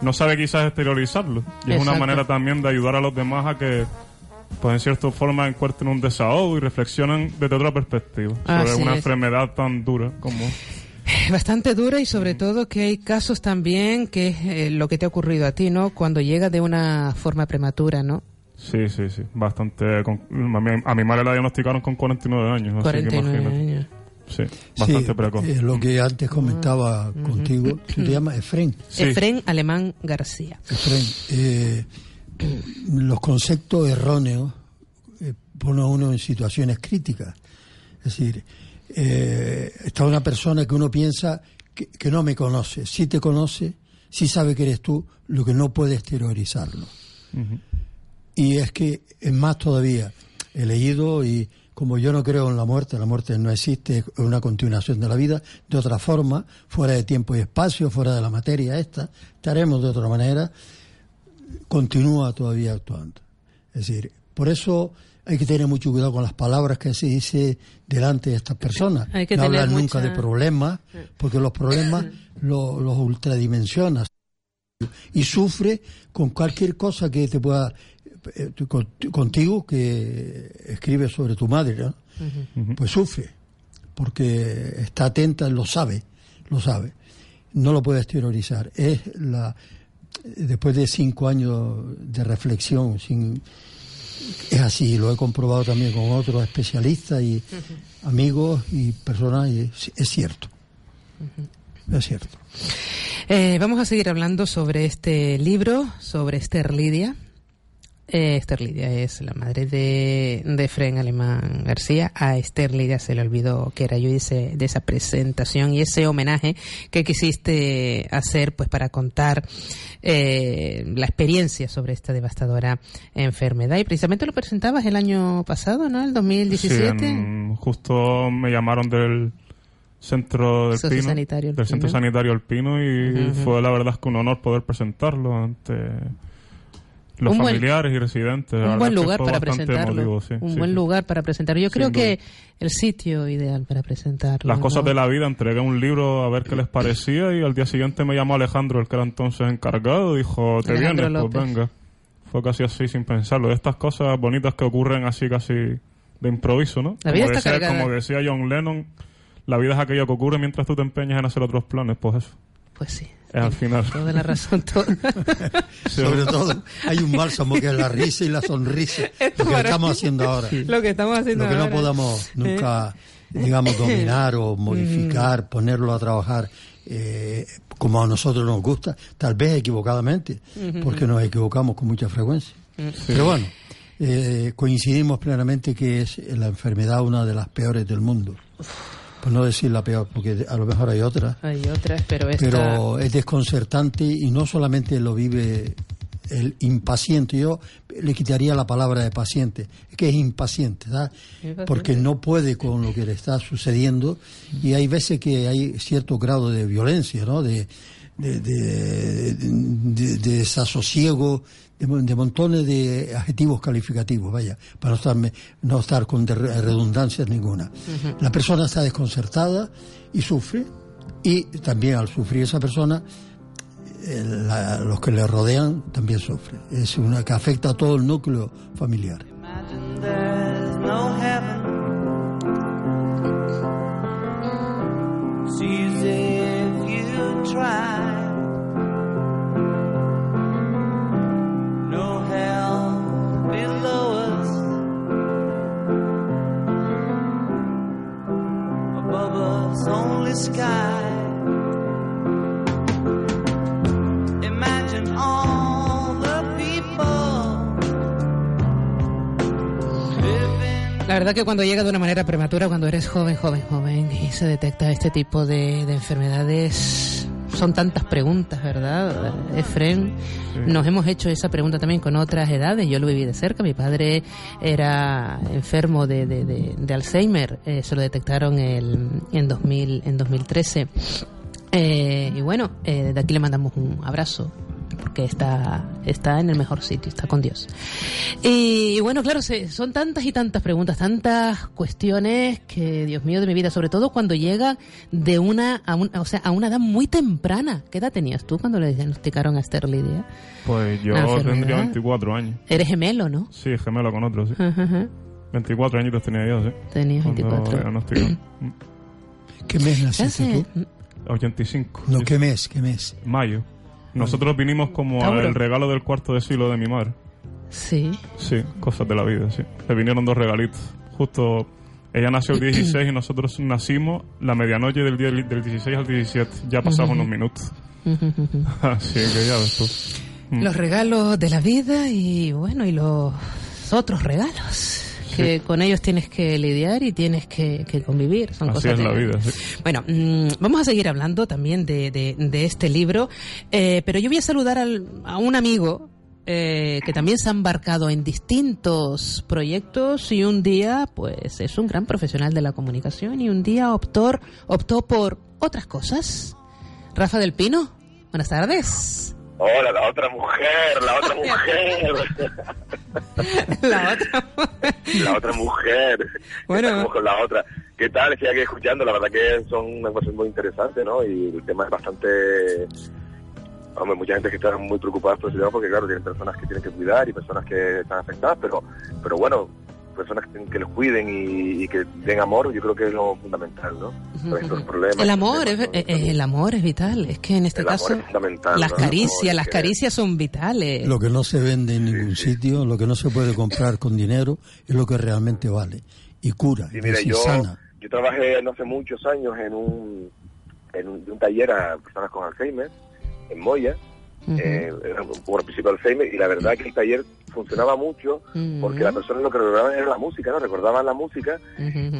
no sabe quizás exteriorizarlo. Y es una manera también de ayudar a los demás a que, pues en cierta forma, encuentren un desahogo y reflexionen desde otra perspectiva sobre una enfermedad tan dura como... [laughs] Bastante dura y sobre todo que hay casos también que es eh, lo que te ha ocurrido a ti, ¿no? Cuando llega de una forma prematura, ¿no? Sí, sí, sí. Bastante. a, mi, madre la diagnosticaron con 49 años. 49 años. Sí, bastante precoz. Es lo que antes comentaba contigo. Se llama Efren. Efren Alemán García. Efren. Eh, los conceptos erróneos eh, ponen a uno en situaciones críticas. Es decir, eh, está una persona que uno piensa que, no me conoce. Sí te conoce, sí sabe que eres tú, lo que no puede exteriorizarlo. Y es que es más todavía, he leído y como yo no creo en la muerte, la muerte no existe, es una continuación de la vida, de otra forma, fuera de tiempo y espacio, fuera de la materia esta, estaremos de otra manera, continúa todavía actuando. Es decir, por eso hay que tener mucho cuidado con las palabras que se dice delante de estas personas. Hay que no hablar nunca de problemas, porque los problemas [coughs] los ultradimensionas y sufre con cualquier cosa que te pueda contigo que escribe sobre tu madre, pues sufre, porque está atenta, lo sabe, lo sabe. No lo puede exteriorizar. Es la después de cinco años de reflexión, sin, es así, lo he comprobado también con otros especialistas y amigos y personas, y es, cierto. Es cierto. Eh, vamos a seguir hablando sobre este libro, sobre Esther Lidia, Eh, Esther Lidia es la madre de, de Fren Alemán García. A Esther Lidia se le olvidó que era yo hice de esa presentación y ese homenaje que quisiste hacer pues para contar eh, la experiencia sobre esta devastadora enfermedad. Y precisamente lo presentabas el año pasado, ¿no? El 2017. Sí, en- justo me llamaron del centro del Pino, del centro sanitario alpino y fue la verdad es que un honor poder presentarlo ante los Un buen- familiares y residentes. Un buen lugar para presentarlo. emotivo, sí, un sí, buen sí. lugar para presentarlo. Yo Sin creo duda. que el sitio ideal para presentarlo. Las cosas ¿no? de la vida, entregué un libro a ver qué les parecía y al día siguiente me llamó Alejandro, el que era entonces encargado, dijo, ¿te Alejandro vienes? Pues venga. Fue casi así sin pensarlo. De estas cosas bonitas que ocurren así casi de improviso, ¿no? La vida como, está decía, como decía John Lennon, la vida es aquello que ocurre mientras tú te empeñas en hacer otros planes, pues eso. Pues sí. Al final. Toda la razón. todo- [laughs] Sobre todo, hay un bálsamo que es la risa y la sonrisa. [laughs] Esto Lo que estamos haciendo ahora. Lo que estamos haciendo Lo que no podamos nunca, digamos, [laughs] dominar o modificar, ponerlo a trabajar eh, como a nosotros nos gusta, tal vez equivocadamente, porque nos equivocamos con mucha frecuencia. Mm. Pero bueno, eh, coincidimos plenamente que es la enfermedad una de las peores del mundo. Por no decir la peor, porque a lo mejor hay otras. Hay otras, pero esta... Pero es desconcertante y no solamente lo vive el impaciente, yo le quitaría la palabra de paciente, es que es impaciente, ¿verdad? Porque no puede con lo que le está sucediendo y hay veces que hay cierto grado de violencia, ¿no? de, de, de, de- de desasosiego, de, mon- de montones de adjetivos calificativos, vaya, para no estar, no estar con redundancias ninguna. La persona está desconcertada y sufre, y también al sufrir esa persona, la- los que le rodean también sufren. Es una que afecta a todo el núcleo familiar. No easy if you try. La verdad que cuando llega de una manera prematura, cuando eres joven, joven, joven, y se detecta este tipo de enfermedades, son tantas preguntas, ¿verdad? Efren, nos hemos hecho esa pregunta también con otras edades. Yo lo viví de cerca. Mi padre era enfermo de, de, de- de Alzheimer. eh, se lo detectaron el, en, 2000, en 2013. Eh, y bueno, eh, de aquí le mandamos un abrazo porque está, está en el mejor sitio, está con Dios. Y, y bueno, claro, se- son tantas y tantas preguntas, tantas cuestiones que, Dios mío, de mi vida, sobre todo cuando llega de una, a un- o sea, a una edad muy temprana. ¿Qué edad tenías tú cuando le diagnosticaron a Esther Lidia? Pues yo enfermedad. tendría 24 años. Eres gemelo, ¿no? Sí, gemelo con otro, sí. Ajá, ajá. 24 añitos tenía yo, sí. Tenías Cuando 24. diagnosticaron. ¿Qué mes naciste tú? 85. No, sí. ¿qué mes? ¿Qué mes? Mayo. Nosotros vinimos como Tauro. el regalo del cuarto de siglo de mi madre. Sí. Sí, cosas de la vida, sí. Le vinieron dos regalitos. Justo ella nació el 16 y nosotros nacimos la medianoche del día del 16 al 17. Ya Ujú. unos minutos. Así [laughs] que ya ves tú. Mm. Los regalos de la vida y bueno, y los otros regalos. Que con ellos tienes que lidiar y tienes que, que convivir. Son Así cosas es la vida, sí. Bueno, mm, vamos a seguir hablando también de, de- de este libro, eh, pero yo voy a saludar al- a un amigo eh, que también se ha embarcado en distintos proyectos y un día, pues, es un gran profesional de la comunicación y un día optó, optó por otras cosas. Rafa del Pino, buenas tardes. Hola, la otra mujer, la otra [laughs] mujer. La otra. la otra mujer. Bueno. Estamos con la otra. ¿Qué tal? Estoy aquí escuchando. La verdad que son una cosa muy interesante, ¿no? Y el tema es bastante... Hombre, mucha gente que está muy preocupada por ese tema porque, claro, tienen personas que tienen que cuidar y personas que están afectadas, pero, pero bueno, personas que, que los cuiden y, y que den amor, yo creo que es lo fundamental, ¿no? Para estos problemas. El amor, es, eh, el amor es vital. Es que en este El amor caso es fundamental, las caricias, las caricias son vitales. Lo que no se vende en ningún sitio, lo que no se puede comprar con dinero, es lo que realmente vale. Y cura, Sí, y mira, yo, sana. yo trabajé no hace muchos años en un, en un taller a personas con Alzheimer, en Moya, eh, un poco al principio Alzheimer, y la verdad que el taller funcionaba mucho porque las personas lo que recordaban era la música, ¿no? Recordaban la música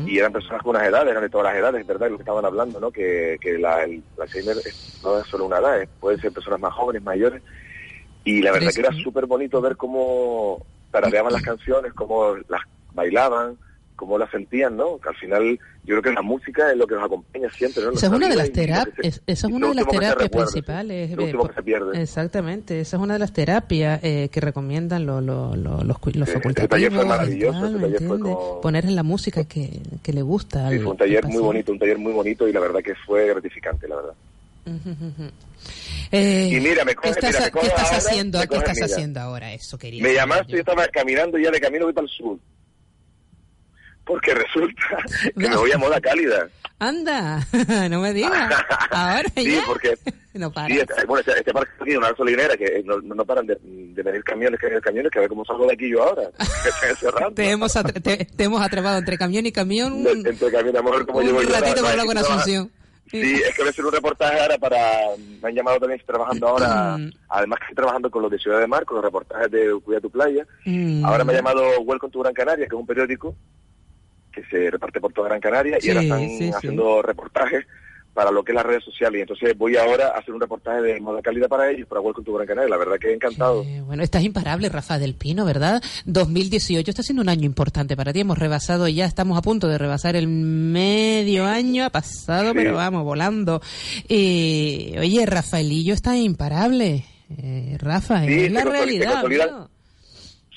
y eran personas con unas edades, eran de todas las edades, ¿verdad? Lo que estaban hablando, ¿no? Que, que la, el, Alzheimer es- no es solo una edad, es- pueden ser personas más jóvenes, mayores. Y la verdad que era súper bonito ver cómo tarareaban las canciones, cómo las bailaban, cómo las sentían, ¿no? Que al final yo creo que la música es lo que nos acompaña siempre, ¿no? Esa es una de las terapias, esa es una de las terapias principales. lo eh, último que se pierde. Exactamente, esa es una de las terapias eh, que recomiendan lo- lo- lo- los, cu- los Sí, facultativos. ese taller fue maravilloso, tal, ese ¿me taller fue como- Poner en la música que, que le gusta. Sí, al- fue un taller al muy bonito, un taller muy bonito y la verdad que fue gratificante, la verdad. Eh, Y mira, me ¿Qué coge- estás, mira, me ¿qué coge estás ahora, haciendo? me ¿Qué estás mira. haciendo ahora? Eso quería. Me llamaste, yo. estaba caminando ya de camino voy para el sur. Porque resulta [laughs] que me voy a moda cálida. Anda, [laughs] no me digas. Ahora [laughs] Sí, ya. porque No para. sí, este, bueno, este, este parque aquí, una gasolinera que no, no, no paran de, de venir camiones, que venir camiones, que a ver cómo salgo de aquí yo ahora. Te hemos, te, te hemos atrapado entre camión y camión. De- Entre camiones, a mejor como un llevo ratito para hablar con Asunción. Sí, es que voy a hacer un reportaje ahora para... Me han llamado también, estoy trabajando ahora, Mm. además que estoy trabajando con los de Ciudad de Mar, con los reportajes de Cuida tu Playa. Mm. Ahora me ha llamado Welcome to Gran Canaria, que es un periódico que se reparte por toda Gran Canaria Sí, y ahora están sí, sí. haciendo reportajes para lo que es las redes sociales. Y entonces voy ahora a hacer un reportaje de moda calidad para ellos, para Welcome to Gran Canaria. La verdad que he encantado. Eh, bueno, estás imparable, Rafa del Pino, ¿verdad? 2018 está siendo un año importante para ti. Hemos rebasado ya, estamos a punto de rebasar el medio año. Ha pasado, Sí. pero vamos, volando. Y, oye, Rafaelillo está imparable. Eh, Rafa, Sí, es la realidad.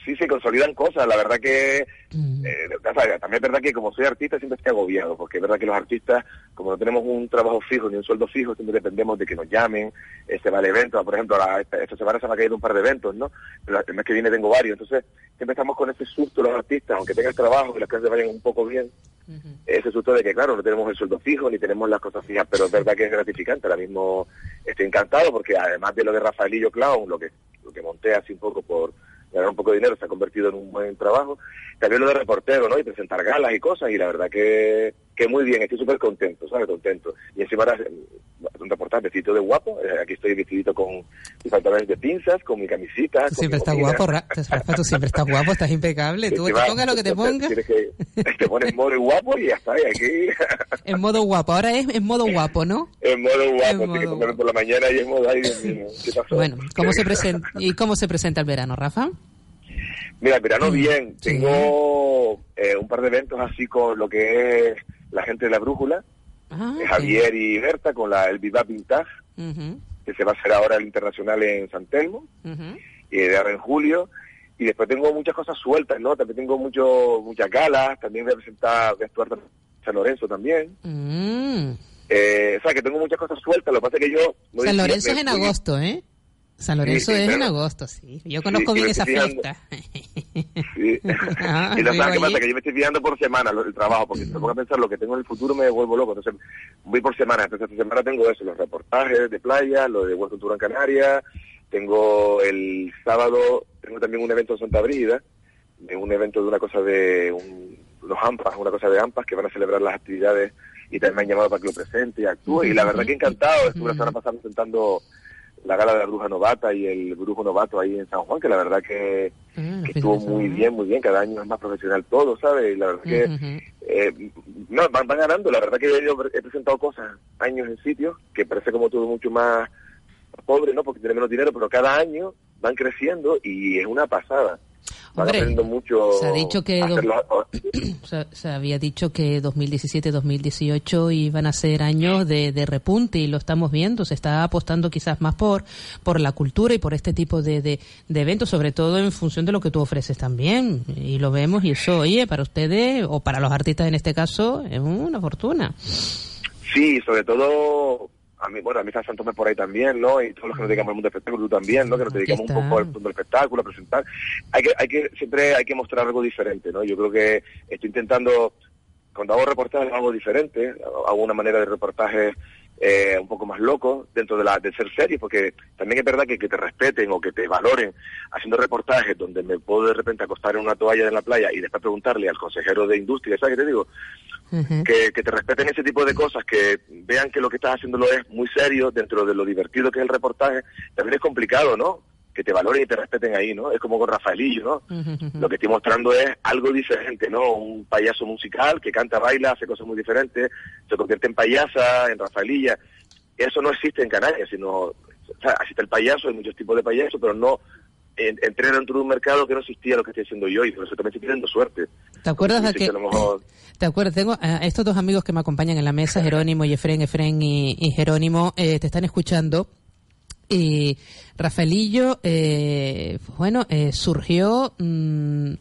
Sí se consolidan cosas. La verdad que Mm. eh, también es verdad que como soy artista siempre estoy agobiado, porque es verdad que los artistas, como no tenemos un trabajo fijo ni un sueldo fijo, siempre dependemos de que nos llamen, eh, se va al evento. Por ejemplo, la- esta, esta semana se me ha caído un par de eventos, ¿no? Pero el mes que viene tengo varios. Entonces, siempre estamos con ese susto los artistas, aunque tengas trabajo y las cosas vayan un poco bien, ese susto de que, claro, no tenemos el sueldo fijo ni tenemos las cosas fijas, pero es verdad que es gratificante. Ahora mismo estoy encantado porque además de lo de Rafaelillo Clown, lo que, lo que monté así un poco por ganar un poco de dinero, se ha convertido en un buen trabajo. También lo de reportero, ¿no? Y presentar galas y cosas, y la verdad que, que muy bien, estoy súper contento, ¿sabes? Contento. Y encima ahora eh, un reportaje vestido de guapo, eh, aquí estoy vestidito con mis pantalones de pinzas, con mi camisita. Tú siempre estás guapo, Ra- Rafa, tú siempre estás guapo, estás impecable. Tú te pongas lo que te pongas. que- te pones modo guapo y ya está, y aquí En modo guapo. Ahora es en modo guapo, ¿no? en modo guapo, En que modo ponerme por la mañana y en modo, ay Dios mío, ¿qué pasó? Bueno, ¿cómo se presenta y cómo se presenta el verano, Rafa? Mira, el verano Mm, bien. Tengo eh, un par de eventos así con lo que es la gente de la brújula, Ah, eh. Javier y Berta, con la, el Viva Vintage, que se va a hacer ahora el internacional en San Telmo, y de ahora en julio. Y después tengo muchas cosas sueltas, ¿no? También tengo mucho, muchas galas, también voy a presentar, voy a actuar San Lorenzo también. Mm. Eh, o sea, que tengo muchas cosas sueltas, lo que pasa es que yo... no San Lorenzo es en agosto, ¿eh? San Lorenzo Sí, es en agosto, sí. Yo conozco Sí, bien esa fiesta. Sí. [laughs] Ah, y entonces, ¿sabes qué pasa? Que yo me estoy fijando por semana lo- el trabajo, porque si me pongo a pensar lo que tengo en el futuro me vuelvo loco. Entonces, voy por semana. Entonces, esta semana tengo eso, los reportajes de playa, lo de Welcome to Gran Canaria. Tengo el sábado, tengo también un evento en Santa Brígida, de un evento de una cosa de un, unos AMPAs, una cosa de AMPAs que van a celebrar las actividades y también me han llamado para que lo presente y actúe. Y la verdad que encantado. Estuve la semana pasada presentando la gala de la bruja novata y el brujo novato ahí en San Juan, que la verdad que, Ah, que estuvo muy bien, muy bien. Cada año es más profesional todo, ¿sabes? Y la verdad que eh, no, van, van ganando. La verdad que yo he presentado cosas años en sitios que parece como todo mucho más pobre, ¿no? Porque tiene menos dinero, pero cada año van creciendo y es una pasada. Van Hombre, aprendiendo mucho. se ha dicho que do- [clears throat] se, se había dicho que 2017-2018 iban a ser años de, de repunte y lo estamos viendo. Se está apostando quizás más por, por la cultura y por este tipo de, de, de eventos, sobre todo en función de lo que tú ofreces también. Y lo vemos y eso, oye, para ustedes o para los artistas en este caso, es una fortuna. Sí, sobre todo a mí, bueno, a mí está Santos por ahí también, ¿no? Y todos los que nos dedicamos al mundo del espectáculo, tú también, ¿no? Que nos dedicamos un poco al mundo del espectáculo, a presentar. Hay que, hay que, siempre hay que mostrar algo diferente, ¿no? Yo creo que estoy intentando, cuando hago reportajes, hago algo diferente, hago una manera de reportaje eh, un poco más loco dentro de la de ser serie, porque también es verdad que que te respeten o que te valoren haciendo reportajes donde me puedo de repente acostar en una toalla en la playa y después preguntarle al consejero de industria, ¿sabes qué te digo? Que, que te respeten ese tipo de cosas, que vean que lo que estás haciendo lo es muy serio dentro de lo divertido que es el reportaje, también es complicado, ¿no? Que te valoren y te respeten ahí, ¿no? Es como con Rafaelillo, ¿no? Lo que estoy mostrando es algo diferente, ¿no? Un payaso musical que canta, baila, hace cosas muy diferentes, se convierte en payasa, en Rafaelilla. Eso no existe en Canarias, sino, o sea, existe el payaso, hay muchos tipos de payasos, pero no en- entré dentro de un mercado que no existía lo que estoy haciendo yo y por eso también estoy teniendo suerte. ¿Te acuerdas de que... a lo mejor- ¿Te acuerdas? Tengo a estos dos amigos que me acompañan en la mesa, [laughs] Jerónimo y Efren, Efren y, y Jerónimo, eh, te están escuchando. Y Rafaelillo, eh, bueno, eh, surgió mm,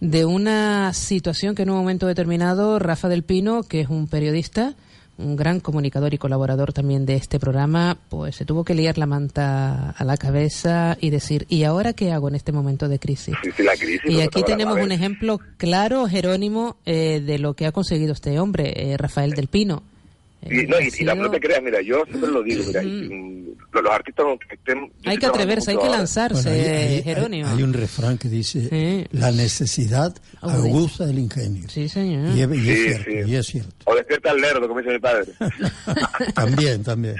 de una situación que en un momento determinado Rafa del Pino, que es un periodista, un gran comunicador y colaborador también de este programa, pues se tuvo que liar la manta a la cabeza y decir, ¿y ahora qué hago en este momento de crisis? Sí, sí, la crisis, Y aquí tenemos un ejemplo claro, Jerónimo, eh, de lo que ha conseguido este hombre, eh, Rafael del Pino. Y, no, y, y la- no te creas, mira, yo siempre lo digo, mira, y, los, los artistas estén... Hay que atreverse, hay que lanzarse, Bueno, hay- hay- Jerónimo. Hay, un refrán que dice, la necesidad Uy. aguza el ingenio. Sí, señor. Y es, cierto, sí. y es cierto. O despierta al lerdo, como dice mi padre. [laughs] También, también.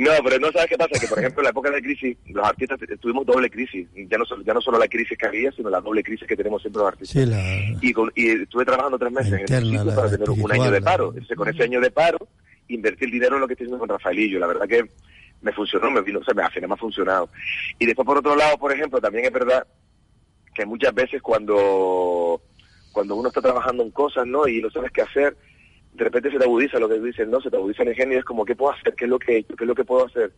No, pero no sabes qué pasa, que por ejemplo en la época de crisis, los artistas tuvimos doble crisis, ya no, solo- ya no solo la crisis que había, sino la doble crisis que tenemos siempre los artistas. Sí, la, Y, con- y estuve trabajando tres meses en interna, la para tener un año de la- paro. Entonces con ese año de paro, invertí el dinero en lo que estoy haciendo con Rafaelillo. La verdad que me funcionó, me vino, o sea, me, al final me ha funcionado. Y después por otro lado, por ejemplo, también es verdad que muchas veces cuando, cuando uno está trabajando en cosas, ¿no? Y no sabes qué hacer, de repente se te agudiza lo que tú dices, ¿no? Se te agudiza el ingenio y es como, ¿qué puedo hacer? ¿Qué es lo que he hecho? ¿Qué es lo que puedo hacer?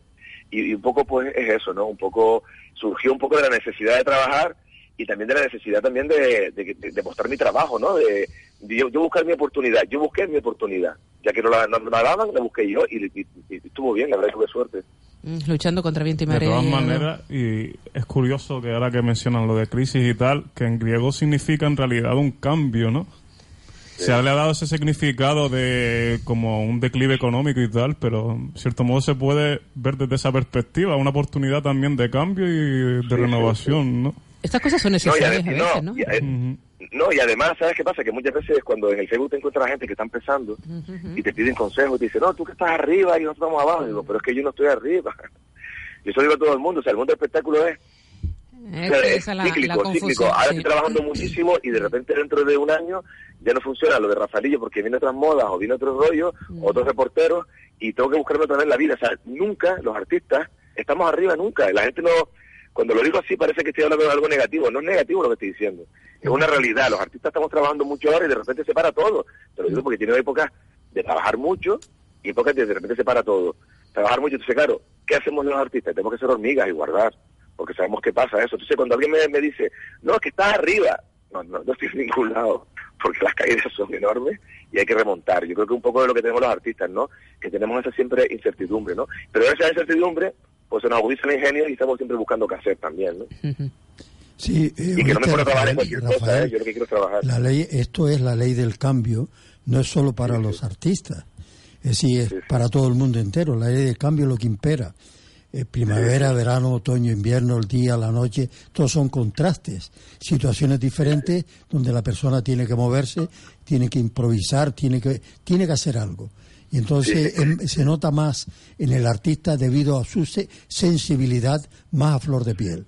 Y, y un poco pues es eso, ¿no? Un poco, surgió un poco de la necesidad de trabajar y también de la necesidad también de, de, de- de mostrar mi trabajo, ¿no? De, de yo, yo buscar mi oportunidad, yo busqué mi oportunidad, ya que no la, no, la daban, la busqué yo y, y- y estuvo bien, la verdad tuve suerte. Mm, Luchando contra viento y De todas maneras, y es curioso que ahora que mencionan lo de crisis y tal, que en griego significa en realidad un cambio, ¿no? Se le ha dado ese significado de como un declive económico y tal, pero en cierto modo se puede ver desde esa perspectiva, una oportunidad también de cambio y de renovación, ¿no? Estas cosas son No, y, necesarias a no, veces, ¿no? y no, y además, ¿sabes qué pasa? Que muchas veces cuando en el Facebook te encuentras gente que está empezando y te piden consejos y te dicen, no, tú que estás arriba y nosotros estamos abajo. Y digo, pero es que yo no estoy arriba. [laughs] Yo eso digo a todo el mundo, o sea, el mundo del espectáculo es Es que la, cíclico, la cíclico. Ahora sí. estoy trabajando muchísimo y de repente dentro de un año ya no funciona lo de Rafaelillo porque viene otras modas o viene otro rollo, Mm. otros reporteros y tengo que buscarme otra vez la vida. O sea, nunca los artistas estamos arriba nunca. La gente no, cuando lo digo así parece que estoy hablando de algo negativo. No es negativo lo que estoy diciendo. Es una realidad. Los artistas estamos trabajando mucho ahora y de repente se para todo. Te lo digo porque tiene épocas de trabajar mucho y épocas de de repente se para todo. Trabajar mucho. Entonces, claro, ¿qué hacemos los artistas? Tenemos que ser hormigas y guardar porque sabemos qué pasa eso. Entonces, cuando alguien me, me dice, no, es que estás arriba, no, no, no estoy [laughs] en ningún lado, porque las caídas son enormes y hay que remontar. Yo creo que un poco de lo que tenemos los artistas, ¿no? Que tenemos esa siempre incertidumbre, ¿no? Pero esa incertidumbre, pues se nos agudiza el ingenio y estamos siempre buscando qué hacer también, ¿no? Sí, eh, Y que no me puedo trabajar en Rafael, cualquier cosa, Rafael, ¿eh? Yo lo que quiero trabajar. La ley, esto es la ley del cambio, no es solo para los artistas, es decir, es para todo el mundo entero. La ley del cambio es lo que impera. Eh, primavera, verano, otoño, invierno, el día, la noche, todos son contrastes, situaciones diferentes donde la persona tiene que moverse, tiene que improvisar, tiene que, tiene que hacer algo. Y entonces em, se nota más en el artista debido a su se- sensibilidad más a flor de piel.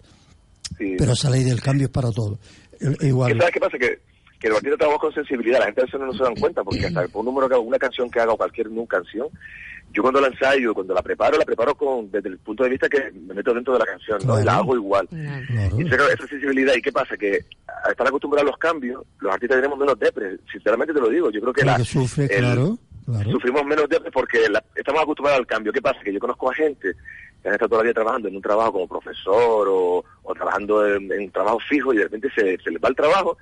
Sí. Pero esa ley del cambio es para todo. El- Que igual. ¿Sabes qué pasa? Que, que los artistas trabajamos con sensibilidad. La gente a veces no se dan cuenta porque hasta por un número que una canción que haga o cualquier canción, yo cuando la ensayo, cuando la preparo, la preparo con desde el punto de vista que me meto dentro de la canción, ¿no? Y la Claro. hago igual. Y esa, esa sensibilidad. ¿Y qué pasa? Que al estar acostumbrados a los cambios, los artistas tenemos menos depres. Sinceramente te lo digo. Yo creo que, la, que sufre, el- claro, claro. sufrimos menos depres porque la- estamos acostumbrados al cambio. ¿Qué pasa? Que yo conozco a gente que han estado toda la vida trabajando en un trabajo como profesor o, o trabajando en, en un trabajo fijo y de repente se, se les va el trabajo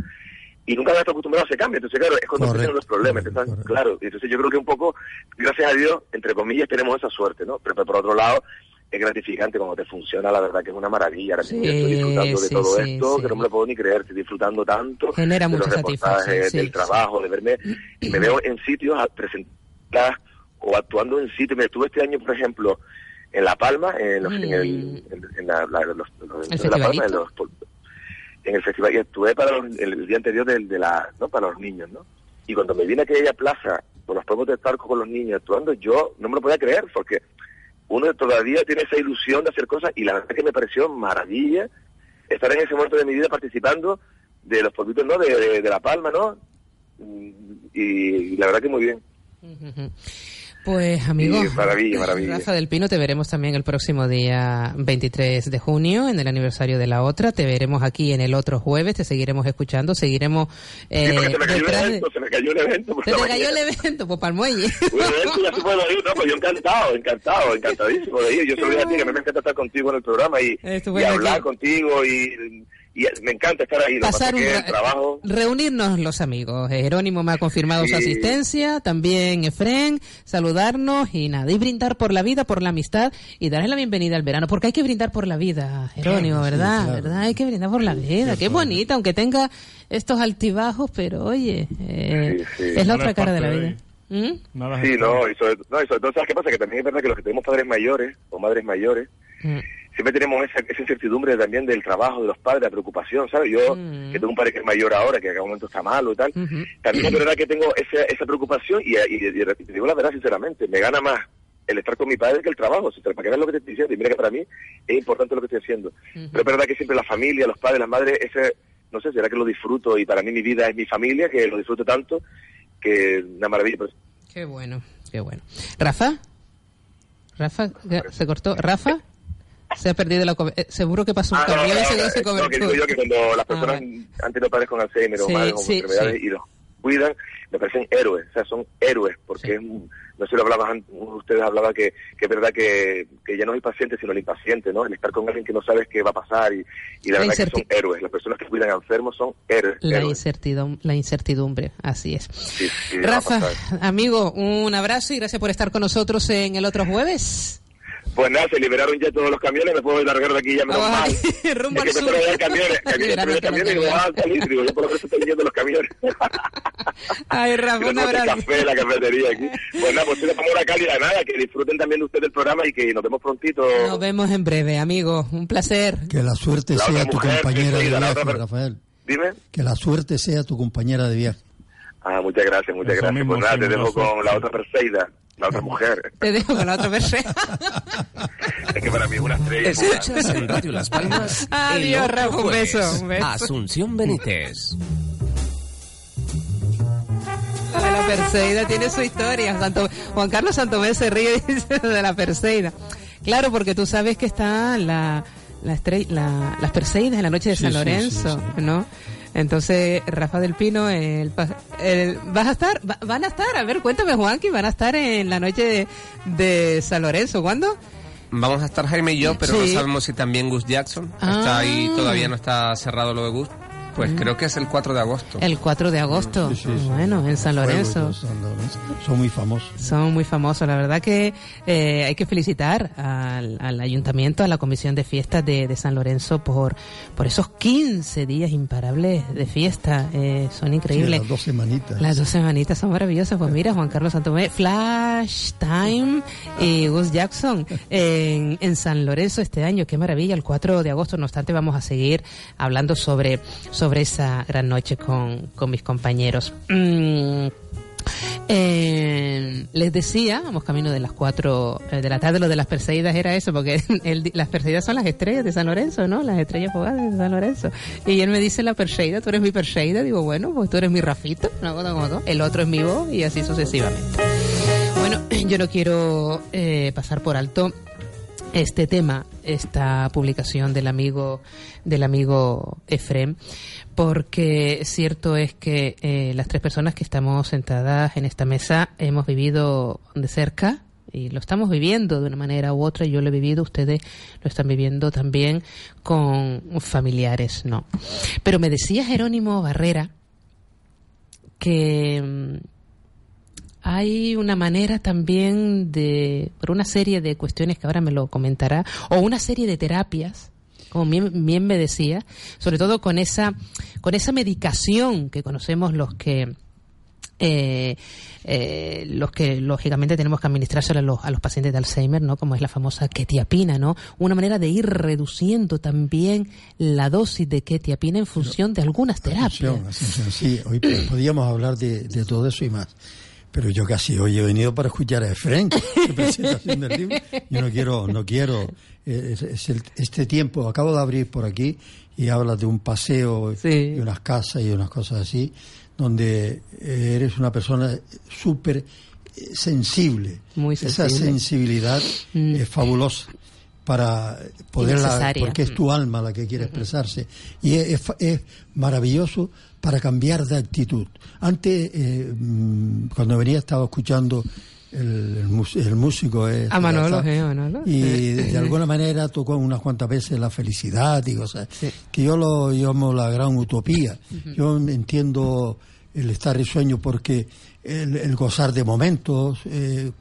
y nunca han estado acostumbrados a ese cambio. Entonces, claro, es cuando Correcto, empiezan los problemas. Entonces, claro, y entonces yo creo que un poco, gracias a Dios, entre comillas, tenemos esa suerte, ¿no? Pero, pero por otro lado, es gratificante cuando te funciona, la verdad que es una maravilla. Ahora mismo yo estoy Sí, disfrutando de sí, todo sí, esto, sí. que no me lo puedo ni creer, estoy disfrutando tanto Genera de los mucha reportajes, satisfacción, sí, del sí. trabajo, de verme, y [clears throat] me veo en sitios a presentar o actuando en sitios. Me estuve este año, por ejemplo, en La Palma, en, los- en el, en, en la, la- los- los- ¿El de La Palma, en, los, en el festival, y estuve para el, día anterior del, de la, ¿no? para los niños, ¿no? Y cuando me vine a aquella plaza, por los pueblos de Tarco con los niños actuando, yo no me lo podía creer, porque uno todavía tiene esa ilusión de hacer cosas, y la verdad es que me pareció maravilla estar en ese momento de mi vida participando de los pueblitos, ¿no? De, de- de La Palma, ¿no? Mm, Y, la verdad que muy bien. Pues, amigo, Sí, maravilla, maravilla. Rafa del Pino, te veremos también el próximo día 23 de junio, en el aniversario de la otra. Te veremos aquí en el otro jueves, te seguiremos escuchando, seguiremos eh, Sí, se me cayó el de- evento, se me cayó el evento. por Se te cayó el evento, pues para el muelle. Un evento y ya se puede ir, no, pues yo encantado, encantado, encantadísimo de ir. Yo soy a ti, que a mí me encanta estar contigo en el programa y, y hablar aquí. contigo y, y me encanta estar ahí. Pasar un el trabajo... reunirnos los amigos. Jerónimo me ha confirmado su Sí. asistencia, también Efren, saludarnos y nada, y brindar por la vida, por la amistad y darles la bienvenida al verano, porque hay que brindar por la vida, Jerónimo, Claro, sí, ¿verdad? claro. ¿Verdad? Hay que brindar por la vida, qué bonita, aunque tenga estos altibajos, pero oye, eh, Sí, sí. es la No otra es cara de la parte de vida. ¿Mm? Sí, no, y sobre, no, y sobre todo, ¿sabes qué pasa? Que también es verdad que los que tenemos padres mayores o madres mayores, Mm. Siempre tenemos esa, esa incertidumbre también del trabajo de los padres, la preocupación, ¿sabes? Yo, Mm. que tengo un padre que es mayor ahora, que en algún momento está malo y tal, también es verdad que tengo esa, esa preocupación y, y, y- y te digo la verdad sinceramente, me gana más el estar con mi padre que el trabajo, si te, para que veas lo que te estoy diciendo, y mira que para mí es importante lo que estoy haciendo. Pero es verdad que siempre la familia, los padres, las madres, ese, no sé, será que lo disfruto y para mí mi vida es mi familia, que lo disfruto tanto, que una maravilla. Pero Qué bueno, qué bueno. ¿Rafa? ¿Rafa? ¿Ya ¿Se cortó? ¿Rafa? Se ha perdido la... co- eh, seguro que pasó un Ah, no, camión no, y se no, quedó sin no, que digo cobertura. yo que cuando las Ah, personas han tenido padres con Alzheimer o Sí, madres con sí, enfermedades sí. y los cuidan, me parecen héroes, o sea, son héroes, porque es un- no sé, lo hablabas, an- uno de ustedes hablaba que, que es verdad que, que ya no es el paciente, sino el impaciente, ¿no? El estar con alguien que no sabes qué va a pasar y, y la, La verdad que son héroes, las personas que cuidan a enfermos son héroes. La héroes. incertidumbre, la incertidumbre, así es. Sí, sí, Rafa, amigo, un abrazo y gracias por estar con nosotros en el otro jueves. Pues nada, se liberaron ya todos los camiones, me puedo largar de aquí ya menos Ah, mal. [laughs] rumbo es que al me sur. [laughs] camiones, camiones, camiones, y van a salir, digo, yo por lo menos estoy yendo los camiones. [laughs] Ay, Rafa, un abrazo. café, la cafetería aquí. Pues nada, pues una hora cálida, nada, que disfruten también de ustedes el programa y que nos vemos prontito. Nos vemos en breve, amigo. Un placer. Que la suerte La sea tu mujer, compañera de viaje, Rafael. Dime. Que la suerte sea tu compañera de viaje. Ah, muchas gracias, muchas Eso gracias. mismo, pues nada, [laughs] te dejo con la otra Perseida, la otra mujer. Te dejo con la otra persona. Es que para mí es una estrella. Escuchas en Radio Las Palmas. [laughs] Adiós, Rafa, un beso, un beso. Asunción Benítez. La Perseida tiene su historia. Santo- Juan Carlos Santomé se ríe y [laughs] dice de la Perseida. Claro, porque tú sabes que está la, la estrella, la- las Perseidas en la noche de Sí, San sí, Lorenzo, sí, ¿no? Entonces, Rafa del Pino, el, el- vas a estar, va- van a estar, a ver, cuéntame Juanqui, van a estar en la noche de, de San Lorenzo, ¿cuándo? Vamos a estar Jaime y yo, pero Sí. no sabemos si también Gus Jackson. Ah. Está ahí, todavía no está cerrado lo de Gus. Pues Mm. creo que es el 4 de agosto. El 4 de agosto. Bueno, en San Lorenzo. San. Son muy famosos. Son muy famosos. La verdad que eh, hay que felicitar al, al ayuntamiento, a la comisión de fiestas de, de San Lorenzo por, por esos 15 días imparables de fiesta. Eh, son increíbles. Sí, las dos semanitas. Las dos semanitas son maravillosas. Pues mira, Juan Carlos Santomé, Flash Time y Gus Jackson en, en San Lorenzo este año. Qué maravilla, el 4 de agosto. No obstante, vamos a seguir hablando sobre, sobre esa gran noche con, con mis compañeros. Mm, eh, les decía, vamos camino de las 4 de la tarde, lo de las Perseidas era eso, porque [laughs] di- las Perseidas son las estrellas de San Lorenzo, ¿no? Las estrellas fugaces de San Lorenzo. Y él me dice la Perseida, tú eres mi Perseida, digo, bueno, pues tú eres mi Rafito, el otro es mi voz y así sucesivamente. Bueno, [clears throat] yo no quiero eh, pasar por alto este tema, esta publicación del amigo del amigo Efrem, porque cierto es que eh, las tres personas que estamos sentadas en esta mesa hemos vivido de cerca y lo estamos viviendo de una manera u otra. Yo lo he vivido, ustedes lo están viviendo también con familiares, ¿no? Pero me decía Jerónimo Barrera que mm, hay una manera también de, por una serie de cuestiones que ahora me lo comentará, o una serie de terapias, como bien, bien me decía, sobre todo con esa, con esa medicación que conocemos los que eh, eh, los que lógicamente tenemos que administrárselo a los, a los pacientes de Alzheimer, ¿no? Como es la famosa ketiapina, ¿no? Una manera de ir reduciendo también la dosis de ketiapina en función de algunas terapias. Sí, hoy po- podíamos hablar de, de todo eso y más. Pero yo casi hoy he venido para escuchar a que presentación del libro. Yo no quiero, no quiero. eh, es- es el- este tiempo, acabo de abrir por aquí y hablas de un paseo y unas casas y unas cosas así, donde eres una persona súper eh, sensible. Muy Esa sensible. sensibilidad es fabulosa para poderla, porque es tu alma la que quiere expresarse. Y es, es es maravilloso para cambiar de actitud. Antes, eh, mm, cuando venía, estaba escuchando el, músico. eh, A Manolo, eh, Manolo. Y Sí. de, alguna manera tocó unas cuantas veces la felicidad y cosas que yo lo llamo la gran utopía. Yo entiendo el estar risueño porque el, el gozar de momentos eh,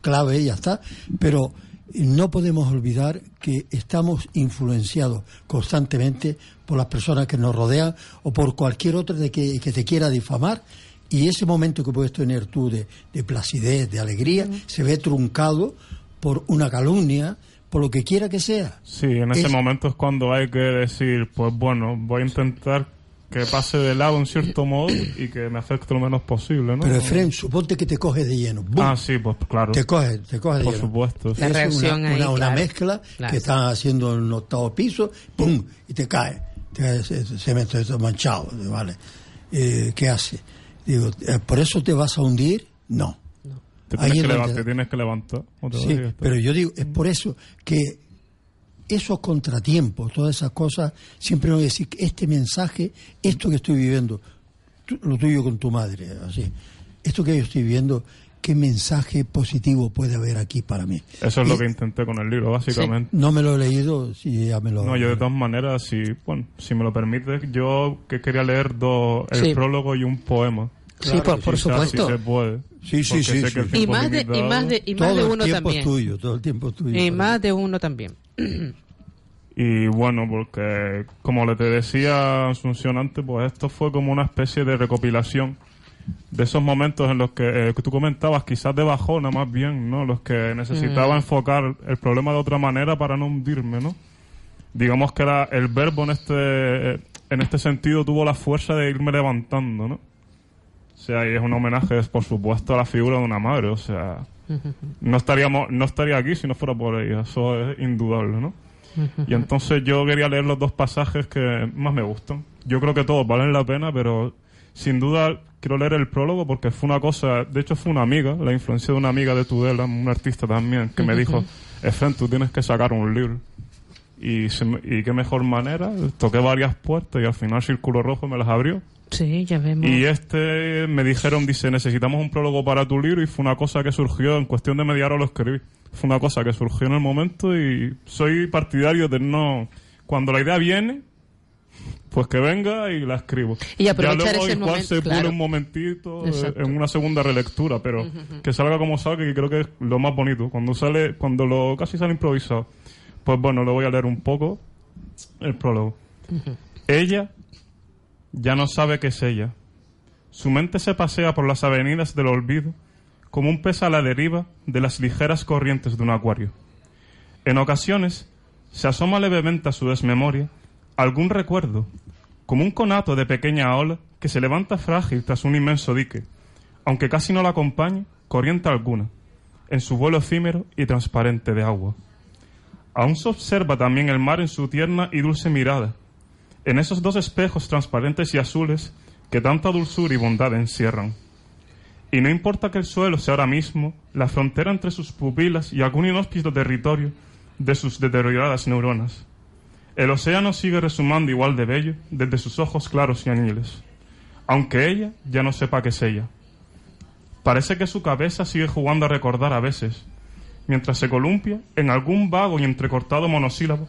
clave y ya está, pero no podemos olvidar que estamos influenciados constantemente por las personas que nos rodean o por cualquier otra de que, que te quiera difamar y ese momento que puedes tener tú de, de placidez, de alegría, se ve truncado por una calumnia, por lo que quiera que sea. Sí, en ese Es- momento es cuando hay que decir, pues bueno, voy a intentar que pase de lado en cierto modo y que me afecte lo menos posible, ¿no? Pero Efraín, suponte que te coges de lleno. ¡bum! Ah, sí, pues claro. Te coges, te coges de Por lleno. supuesto. Es La reacción una, ahí, una, una claro. mezcla Claro. que están haciendo en el octavo piso, ¡pum! y te cae. Te cae cemento manchado, ¿vale? Eh, ¿Qué hace? Digo, eh, ¿por eso te vas a hundir? No. Te Ahí tienes, que te tienes que levantar. Sí, pero yo digo, es por eso que esos contratiempos, todas esas cosas, siempre voy a decir que este mensaje, esto que estoy viviendo, tú- lo tuyo con tu madre, así, esto que yo estoy viviendo, ¿qué mensaje positivo puede haber aquí para mí? Eso es lo que intenté con el libro, básicamente. No me lo he leído, sí, ya me lo... No, yo de todas maneras, si, bueno, si me lo permites, yo que quería leer dos, el Sí. prólogo y un poema. Sí, por- por supuesto. Si se puede. Sí, sí, sí, sí. el Y tiempo más, de, y más de, y más todo de el uno tiempo también. es tuyo, todo el tiempo es tuyo. Y más de uno también. Y bueno, porque como le te decía Asunción antes, pues esto fue como una especie de recopilación de esos momentos en los que, eh, que tú comentabas, quizás de bajona más bien, ¿no? Los que necesitaba Mm. enfocar el problema de otra manera para no hundirme, ¿no? Digamos que era el verbo en este, eh, en este sentido tuvo la fuerza de irme levantando, ¿no? O sea, y es un homenaje, por supuesto, a la figura de una madre, o sea, [laughs] no estaríamos, no estaría aquí si no fuera por ella, eso es indudable, ¿no? [laughs] Y entonces yo quería leer los dos pasajes que más me gustan. Yo creo que todos valen la pena, pero sin duda quiero leer el prólogo porque fue una cosa, de hecho fue una amiga, la influencia de una amiga de Tudela, una artista también, que me dijo, [laughs] Efren, tú tienes que sacar un libro. Y, se y qué mejor manera, toqué varias puertas y al final Círculo Rojo me las abrió. Sí, ya vemos. Y este me dijeron, dice, necesitamos un prólogo para tu libro y fue una cosa que surgió, en cuestión de media hora lo escribí. Fue una cosa que surgió en el momento y soy partidario de no... Cuando la idea viene, pues que venga y la escribo. Y aprovechar ya luego ese igual momento, se claro. un momentito eh, Exacto. en una segunda relectura, pero que salga como salga, que creo que es lo más bonito. Cuando sale, cuando lo casi sale improvisado. Pues bueno, lo voy a leer un poco, el prólogo. Ella ya no sabe qué es ella. Su mente se pasea por las avenidas del olvido como un pez a la deriva de las ligeras corrientes de un acuario. En ocasiones se asoma levemente a su desmemoria algún recuerdo, como un conato de pequeña ola que se levanta frágil tras un inmenso dique, aunque casi no la acompañe corriente alguna, en su vuelo efímero y transparente de agua. Aún se observa también el mar en su tierna y dulce mirada, en esos dos espejos transparentes y azules que tanta dulzura y bondad encierran. Y no importa que el suelo sea ahora mismo la frontera entre sus pupilas y algún inhóspito territorio de sus deterioradas neuronas. El océano sigue resumando igual de bello desde sus ojos claros y aniles, aunque ella ya no sepa qué es ella. Parece que su cabeza sigue jugando a recordar a veces, mientras se columpia en algún vago y entrecortado monosílabo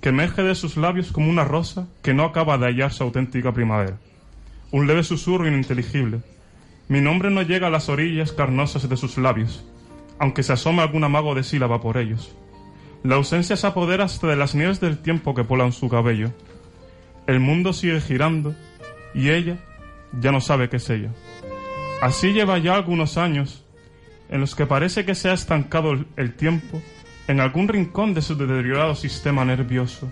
que emerge de sus labios como una rosa que no acaba de hallar su auténtica primavera. Un leve susurro ininteligible. Mi nombre no llega a las orillas carnosas de sus labios, aunque se asome algún amago de sílaba por ellos. La ausencia se apodera hasta de las nieves del tiempo que polan su cabello. El mundo sigue girando y ella ya no sabe qué es ella. Así lleva ya algunos años en los que parece que se ha estancado el- tiempo en algún rincón de su deteriorado sistema nervioso.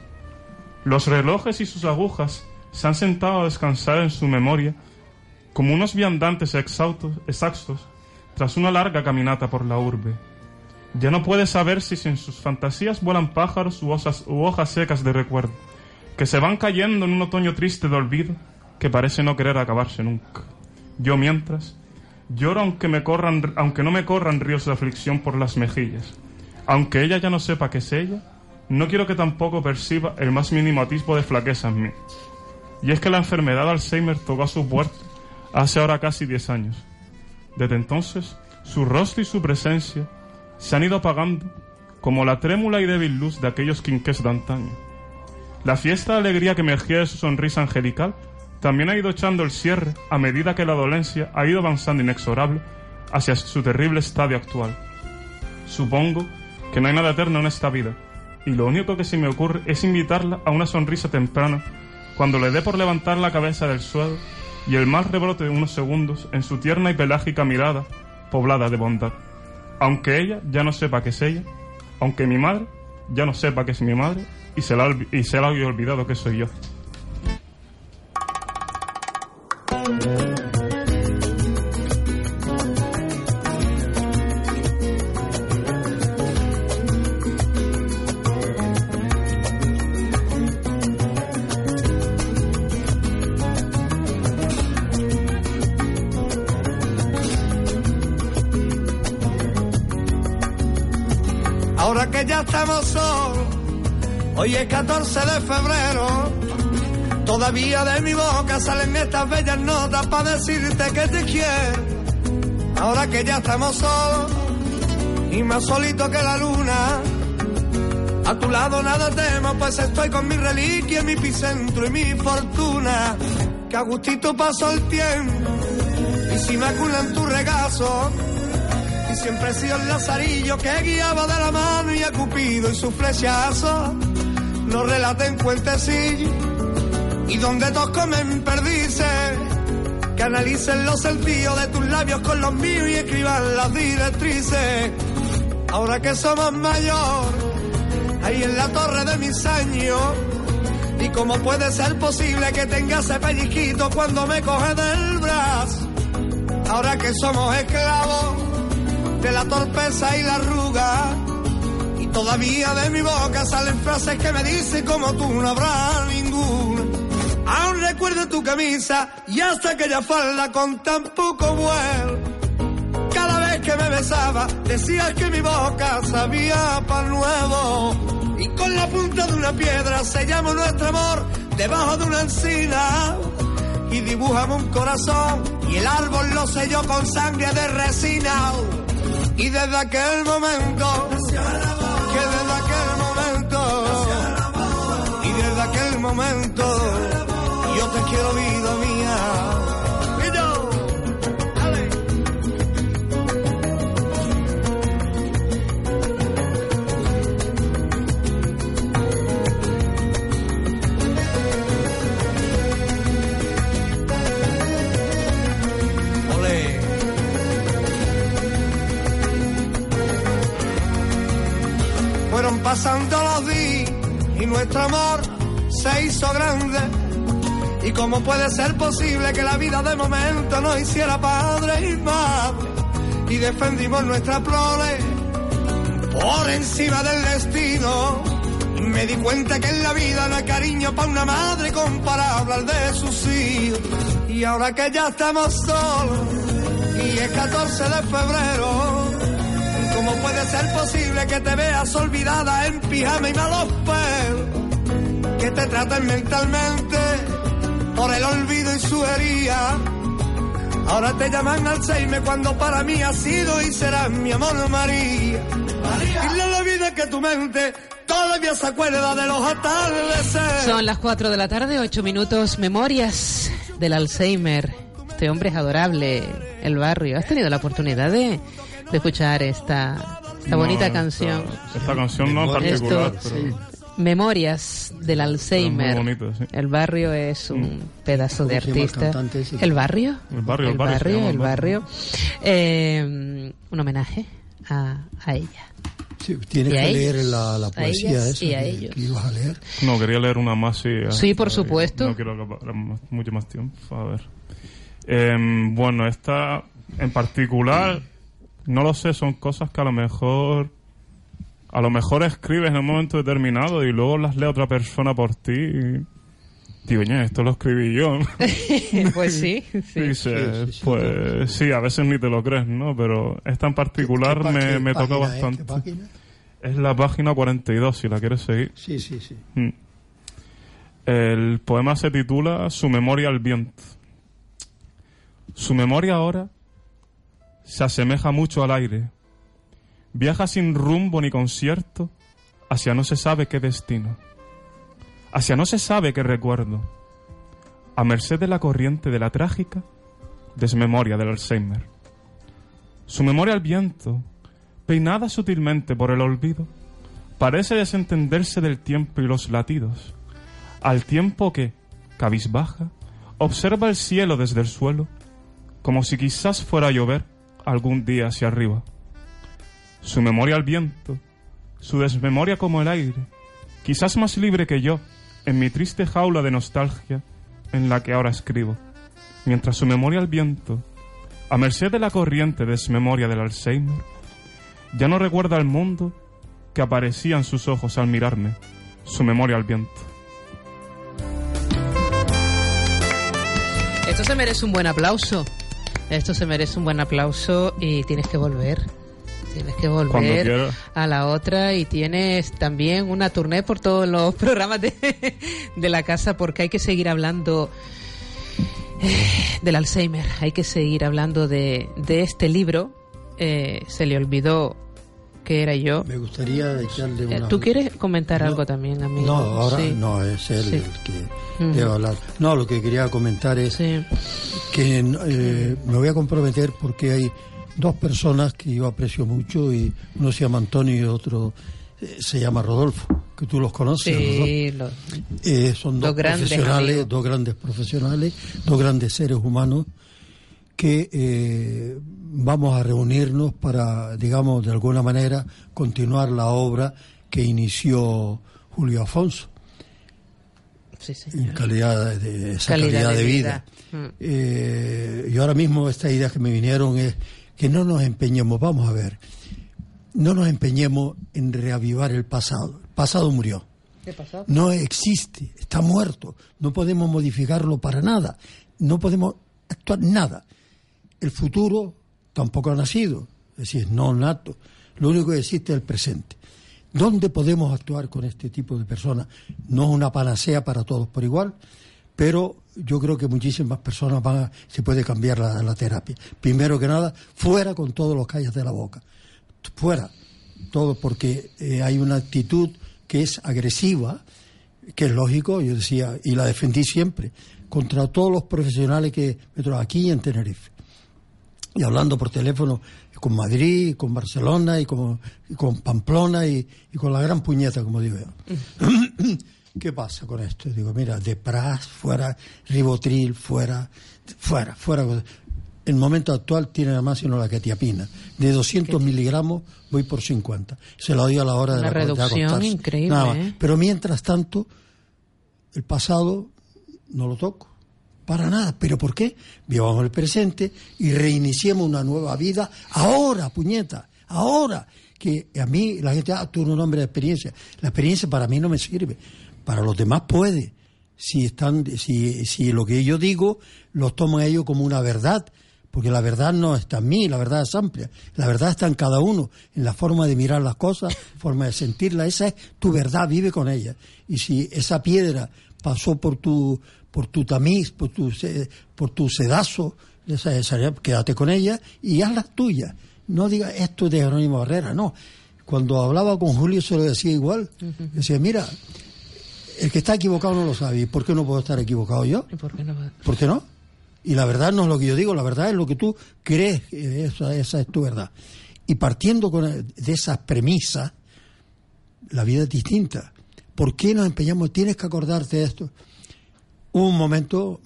Los relojes y sus agujas se han sentado a descansar en su memoria como unos viandantes exhaustos, exhaustos tras una larga caminata por la urbe. Ya no puede saber si en sus fantasías vuelan pájaros u, osas- u hojas secas de recuerdo, que se van cayendo en un otoño triste de olvido que parece no querer acabarse nunca. Yo mientras lloro aunque me corran, aunque no me corran ríos de aflicción por las mejillas. Aunque ella ya no sepa que es ella, no quiero que tampoco perciba el más mínimo atisbo de flaqueza en mí. Y es que la enfermedad de Alzheimer tocó a su puerta hace ahora casi 10 años. Desde entonces, su rostro y su presencia se han ido apagando como la trémula y débil luz de aquellos quinqués de antaño. La fiesta de alegría que emergía de su sonrisa angelical también ha ido echando el cierre a medida que la dolencia ha ido avanzando inexorable hacia su terrible estadio actual. Supongo que no hay nada eterno en esta vida, y lo único que se me ocurre es invitarla a una sonrisa temprana cuando le dé por levantar la cabeza del suelo y el mal rebrote de unos segundos en su tierna y pelágica mirada poblada de bondad. Aunque ella ya no sepa que es ella, aunque mi madre ya no sepa que es mi madre y se la, y se la haya olvidado que soy yo. Ahora que ya estamos solos, hoy es 14 de febrero. Todavía de mi boca salen estas bellas notas para decirte que te quiero. Ahora que ya estamos solos y más solito que la luna. A tu lado nada temo, pues estoy con mi reliquia, mi epicentro y mi fortuna. Que a gustito pasó el tiempo y si me aculan tu regazo. Y siempre he sido el lazarillo que guiaba de la mano y a Cupido y su flechazo. Lo relaté en cuentecillo y donde todos comen perdices. Que analicen los sentidos de tus labios con los míos y escriban las directrices. Ahora que somos mayores, ahí en la torre de mis años. Y cómo puede ser posible que tenga ese pellizquito cuando me coge del brazo. Ahora que somos esclavos de la torpeza y la arruga. Y todavía de mi boca salen frases que me dicen como tú no habrá ninguna. Aún recuerdo tu camisa y hasta aquella falda con tan poco vuelo. Cada vez que me besaba decías que mi boca sabía pan nuevo. Y con la punta de una piedra sellamos nuestro amor debajo de una encina. Y dibujamos un corazón y el árbol lo selló con sangre de resina. Y desde aquel momento, que desde aquel momento, y desde aquel momento, te quiero vida mía. Fueron pasando los días y nuestro amor se hizo grande. Y cómo puede ser posible que la vida de momento nos hiciera padre y madre. Y defendimos nuestra prole por encima del destino. Me di cuenta que en la vida no hay cariño para una madre comparable al de sus hijos. Y ahora que ya estamos solos y es 14 de febrero. ¿Cómo puede ser posible que te veas olvidada en pijama y malos pelos? Que te traten mentalmente por el olvido y su herida. Ahora te llaman Alzheimer cuando para mí ha sido y será mi amor María. Dile a la vida que tu mente todavía se acuerda de los atardeceres. Son las 4 de la tarde, 8 minutos. Memorias del Alzheimer. Este hombre es adorable, el barrio. ¿Has tenido la oportunidad de, de escuchar esta, esta No, bonita esta- canción? Esta canción no en particular, Esto- pero... Memorias del Alzheimer. Muy bonito, sí. El barrio es un pedazo de ¿Cómo se llama el artista. cantante ese? ¿El barrio? El barrio, el el barrio se barrio. el el barrio. Eh, un homenaje a, a ella. Sí, tienes a que leer ellos, la, la a poesía ellas esa y a que- ellos. que ibas a leer. No, quería leer una más, sí. Sí, por supuesto. No quiero acabar mucho más tiempo. A ver. Em, bueno, esta en particular, no lo sé, son cosas que a lo mejor. A lo mejor escribes en un momento determinado y luego las lee otra persona por ti. Y, digo, "Ñe, esto lo escribí yo. ¿no?". [laughs] pues sí, [laughs] sí. Y dices, pues sí, a veces ni te lo crees, ¿no? Pero esta en particular ¿Qué pa- me, qué me toca es? ¿Qué bastante. página? Es la página 42, si la quieres seguir. Sí, sí, sí. Mm. El poema se titula Su memoria al viento. Su memoria ahora se asemeja mucho al aire. Viaja sin rumbo ni concierto hacia no se sabe qué destino. Hacia no se sabe qué recuerdo. A merced de la corriente de la trágica desmemoria del Alzheimer. Su memoria al viento, peinada sutilmente por el olvido, parece desentenderse del tiempo y los latidos, al tiempo que, cabizbaja, observa el cielo desde el suelo, como si quizás fuera a llover algún día hacia arriba. Su memoria al viento, su desmemoria como el aire, quizás más libre que yo, en mi triste jaula de nostalgia en la que ahora escribo, mientras su memoria al viento, a merced de la corriente desmemoria del Alzheimer, ya no recuerda el mundo que aparecía en sus ojos al mirarme, su memoria al viento. Esto se merece un buen aplauso. Esto se merece un buen aplauso y tienes que volver. Tienes que volver a la otra y tienes también una tournée por todos los [laughs] programas de, de la casa porque hay que seguir hablando eh, del Alzheimer, hay que seguir hablando de, de este libro. Eh, se le olvidó que era yo. Me gustaría echarle Eh, una... ¿Tú quieres comentar algo también, amigo? No, ahora Sí. no, es él Sí. el que Ujú. debe hablar. No, lo que quería comentar es que eh, me voy a comprometer porque hay dos personas que yo aprecio mucho y uno se llama Antonio y otro eh, se llama Rodolfo, que tú los conoces. Sí, Rodolfo. lo- Eh, son dos, grandes profesionales, amigos. dos grandes profesionales, dos grandes seres humanos que eh, vamos a reunirnos para, digamos, de alguna manera continuar la obra que inició Julio Afonso sí, en calidad de esa Calidad calidad, de de vida. vida. Mm. Eh, y ahora mismo estas ideas que me vinieron es que no nos empeñemos, vamos a ver, no nos empeñemos en reavivar el pasado. El pasado murió. ¿Qué pasó? No existe, está muerto. No podemos modificarlo para nada. No podemos actuar nada. El futuro tampoco ha nacido, es decir, no nato. Lo único que existe es el presente. ¿Dónde podemos actuar con este tipo de personas? No es una panacea para todos por igual, pero yo creo que muchísimas personas van a, se puede cambiar la, la terapia. Primero que nada, fuera con todos los calles de la boca. Fuera. Todo porque eh, hay una actitud que es agresiva, que es lógico, yo decía, y la defendí siempre, contra todos los profesionales que me trajo aquí en Tenerife. Y hablando por teléfono con Madrid, con Barcelona, y con, y con Pamplona, y, y con la gran puñeta, como digo yo. [clears throat] ¿Qué pasa con esto? Digo, mira, de Pras, fuera, Ribotril, fuera, fuera, fuera. En el momento actual tiene nada más sino la ketiapina. De 200 miligramos voy por 50. Se lo doy a la hora de la de reducción acostarse. increíble, Nada más. ¿eh? Pero mientras tanto, el pasado no lo toco. Para nada. ¿Pero por qué? Vivamos el presente y reiniciemos una nueva vida ahora, puñeta. Ahora. Que a mí la gente, ah, tú eres un hombre de experiencia. La experiencia para mí no me sirve. Para los demás puede. Si, están, si, si lo que yo digo los toman ellos como una verdad. Porque la verdad no está en mí, la verdad es amplia. La verdad está en cada uno, en la forma de mirar las cosas, forma de sentirla. Esa es tu verdad, vive con ella. Y si esa piedra pasó por tu, por tu tamiz, por tu, por tu sedazo, esa, esa- quédate con ella y haz las tuyas. No digas esto es de Jerónimo Barrera, no. Cuando hablaba con Julio se lo decía igual. Decía, mira, el que está equivocado no lo sabe. ¿Y por qué no puedo estar equivocado yo? ¿Y por qué no? ¿Por qué no? Y la verdad no es lo que yo digo, la verdad es lo que tú crees, esa, esa es tu verdad. Y partiendo con, de esas premisas, la vida es distinta. ¿por qué nos empeñamos? Tienes que acordarte de esto. Hubo un momento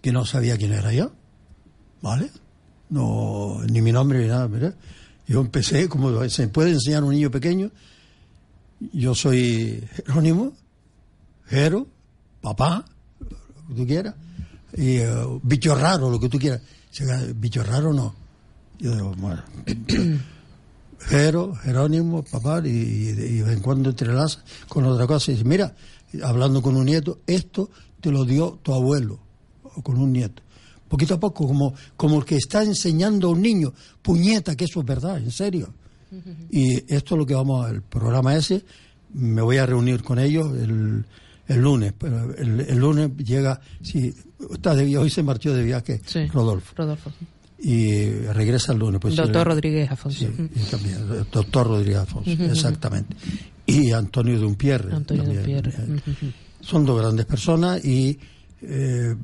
que no sabía quién era yo, ¿vale? No, ni mi nombre ni nada, ¿verdad? Yo empecé, como se puede enseñar a un niño pequeño, yo soy Jerónimo, Jero, papá, lo que tú quieras, y eh, bicho raro, lo que tú quieras. Bicho raro no. Yo digo, bueno, [coughs] Jero, Jerónimo, papá, y, y de y de en cuando entrelaza con otra cosa y dice, mira, hablando con un nieto, esto te lo dio tu abuelo, o con un nieto. Poquito a poco, como, como el que está enseñando a un niño, puñeta, que eso es verdad, en serio. [laughs] Y esto es lo que vamos al programa ese. Me voy a reunir con ellos el, el lunes. Pero el, el lunes llega, sí, está de, hoy se marchó de viaje Sí. Rodolfo. Rodolfo. Y regresa el lunes. Pues, Doctor eh, Rodríguez Afonso. Sí, y también, el doctor Rodríguez Afonso, exactamente. Y Antonio Dumpierre. Antonio también, Dumpierre. eh, son dos grandes personas y eh,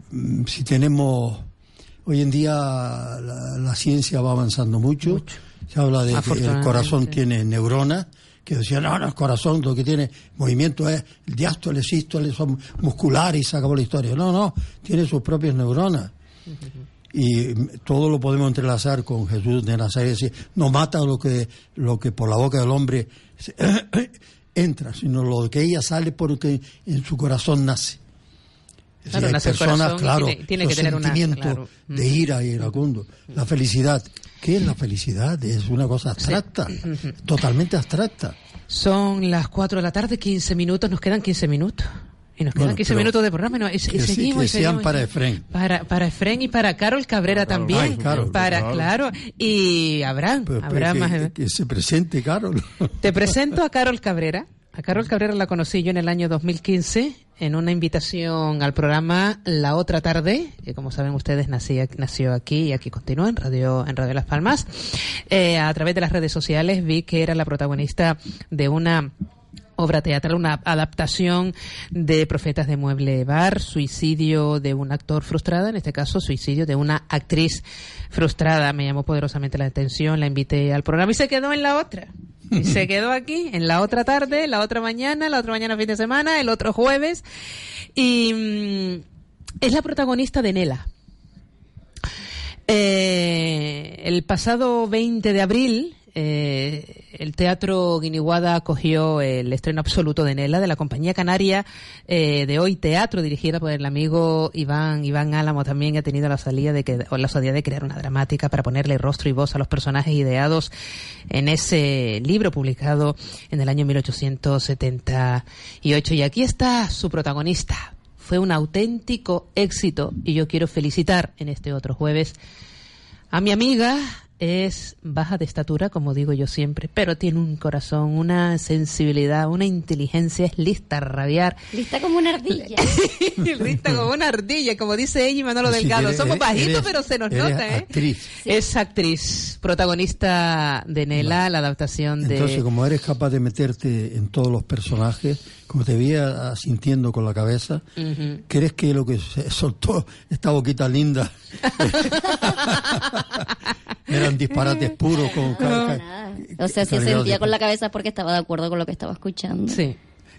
si tenemos hoy en día la, la ciencia va avanzando mucho, se habla de que el corazón tiene neuronas que decían no, no, el corazón lo que tiene movimiento es el diástole, sístole, son musculares y se acabó la historia. No, no, tiene sus propias neuronas. Y todo lo podemos entrelazar con Jesús de Nazaret. decir, no mata lo que, lo que por la boca del hombre [coughs] entra, sino lo que ella sale porque en su corazón nace. Es Claro, decir, hay personas, corazón claro, tiene- tiene los que tener una- sentimientos claro. de ira y iracundo, la felicidad. ¿Qué es la felicidad? Es una cosa abstracta, totalmente abstracta. Son las 4 de la tarde, 15 minutos, nos quedan 15 minutos. Y nos quedan Bueno, 15 pero minutos de programa. y no, y que sí- seguimos, que y sean seguimos, para Efrén. Para, para Efrén y para Carol Cabrera también. Ay, Carol, para, claro. claro. Y Abraham. Pero- pero Abraham que, más- que se presente, Carol. Te presento a Carol Cabrera. A Carol Cabrera la conocí yo en el año 2015 en una invitación al programa La Otra Tarde, que como saben ustedes nací- nació aquí y aquí continúa en Radio, en Radio Las Palmas. Eh, a través de las redes sociales vi que era la protagonista de una obra teatral, una adaptación de Profetas de Mueble Bar, suicidio de un actor frustrado, en este caso suicidio de una actriz frustrada. Me llamó poderosamente la atención, la invité al programa y se quedó en la otra. Se quedó aquí, en la otra tarde, la otra mañana, la otra mañana fin de semana, el otro jueves. Y mm, es la protagonista de Nela. Eh, el pasado 20 de abril, eh, el Teatro Guiniguada acogió el estreno absoluto de Nela de la compañía canaria eh, de Hoy Teatro, dirigida por el amigo Iván Iván Álamo. También ha tenido la salida de que, la osadía de crear una dramática para ponerle rostro y voz a los personajes ideados en ese libro publicado en el año 1878. Y aquí está su protagonista, fue un auténtico éxito y yo quiero felicitar en este otro jueves a mi amiga. Es baja de estatura, como digo yo siempre, pero tiene un corazón, una sensibilidad, una inteligencia, es lista a rabiar. Lista como una ardilla. [laughs] lista como una ardilla, como dice ella y Manolo Así que Delgado. eres- Somos bajitos, eres- pero se nos eres nota, ¿eh? actriz. Es actriz, protagonista de Nela, la adaptación de... Entonces, como eres capaz de meterte en todos los personajes, como te veía sintiendo con la cabeza, Ujú. ¿crees que lo que se soltó esta boquita linda [laughs] eran disparates puros con No. O sea, si sentía con la cabeza porque estaba de acuerdo con lo que estaba escuchando. Sí.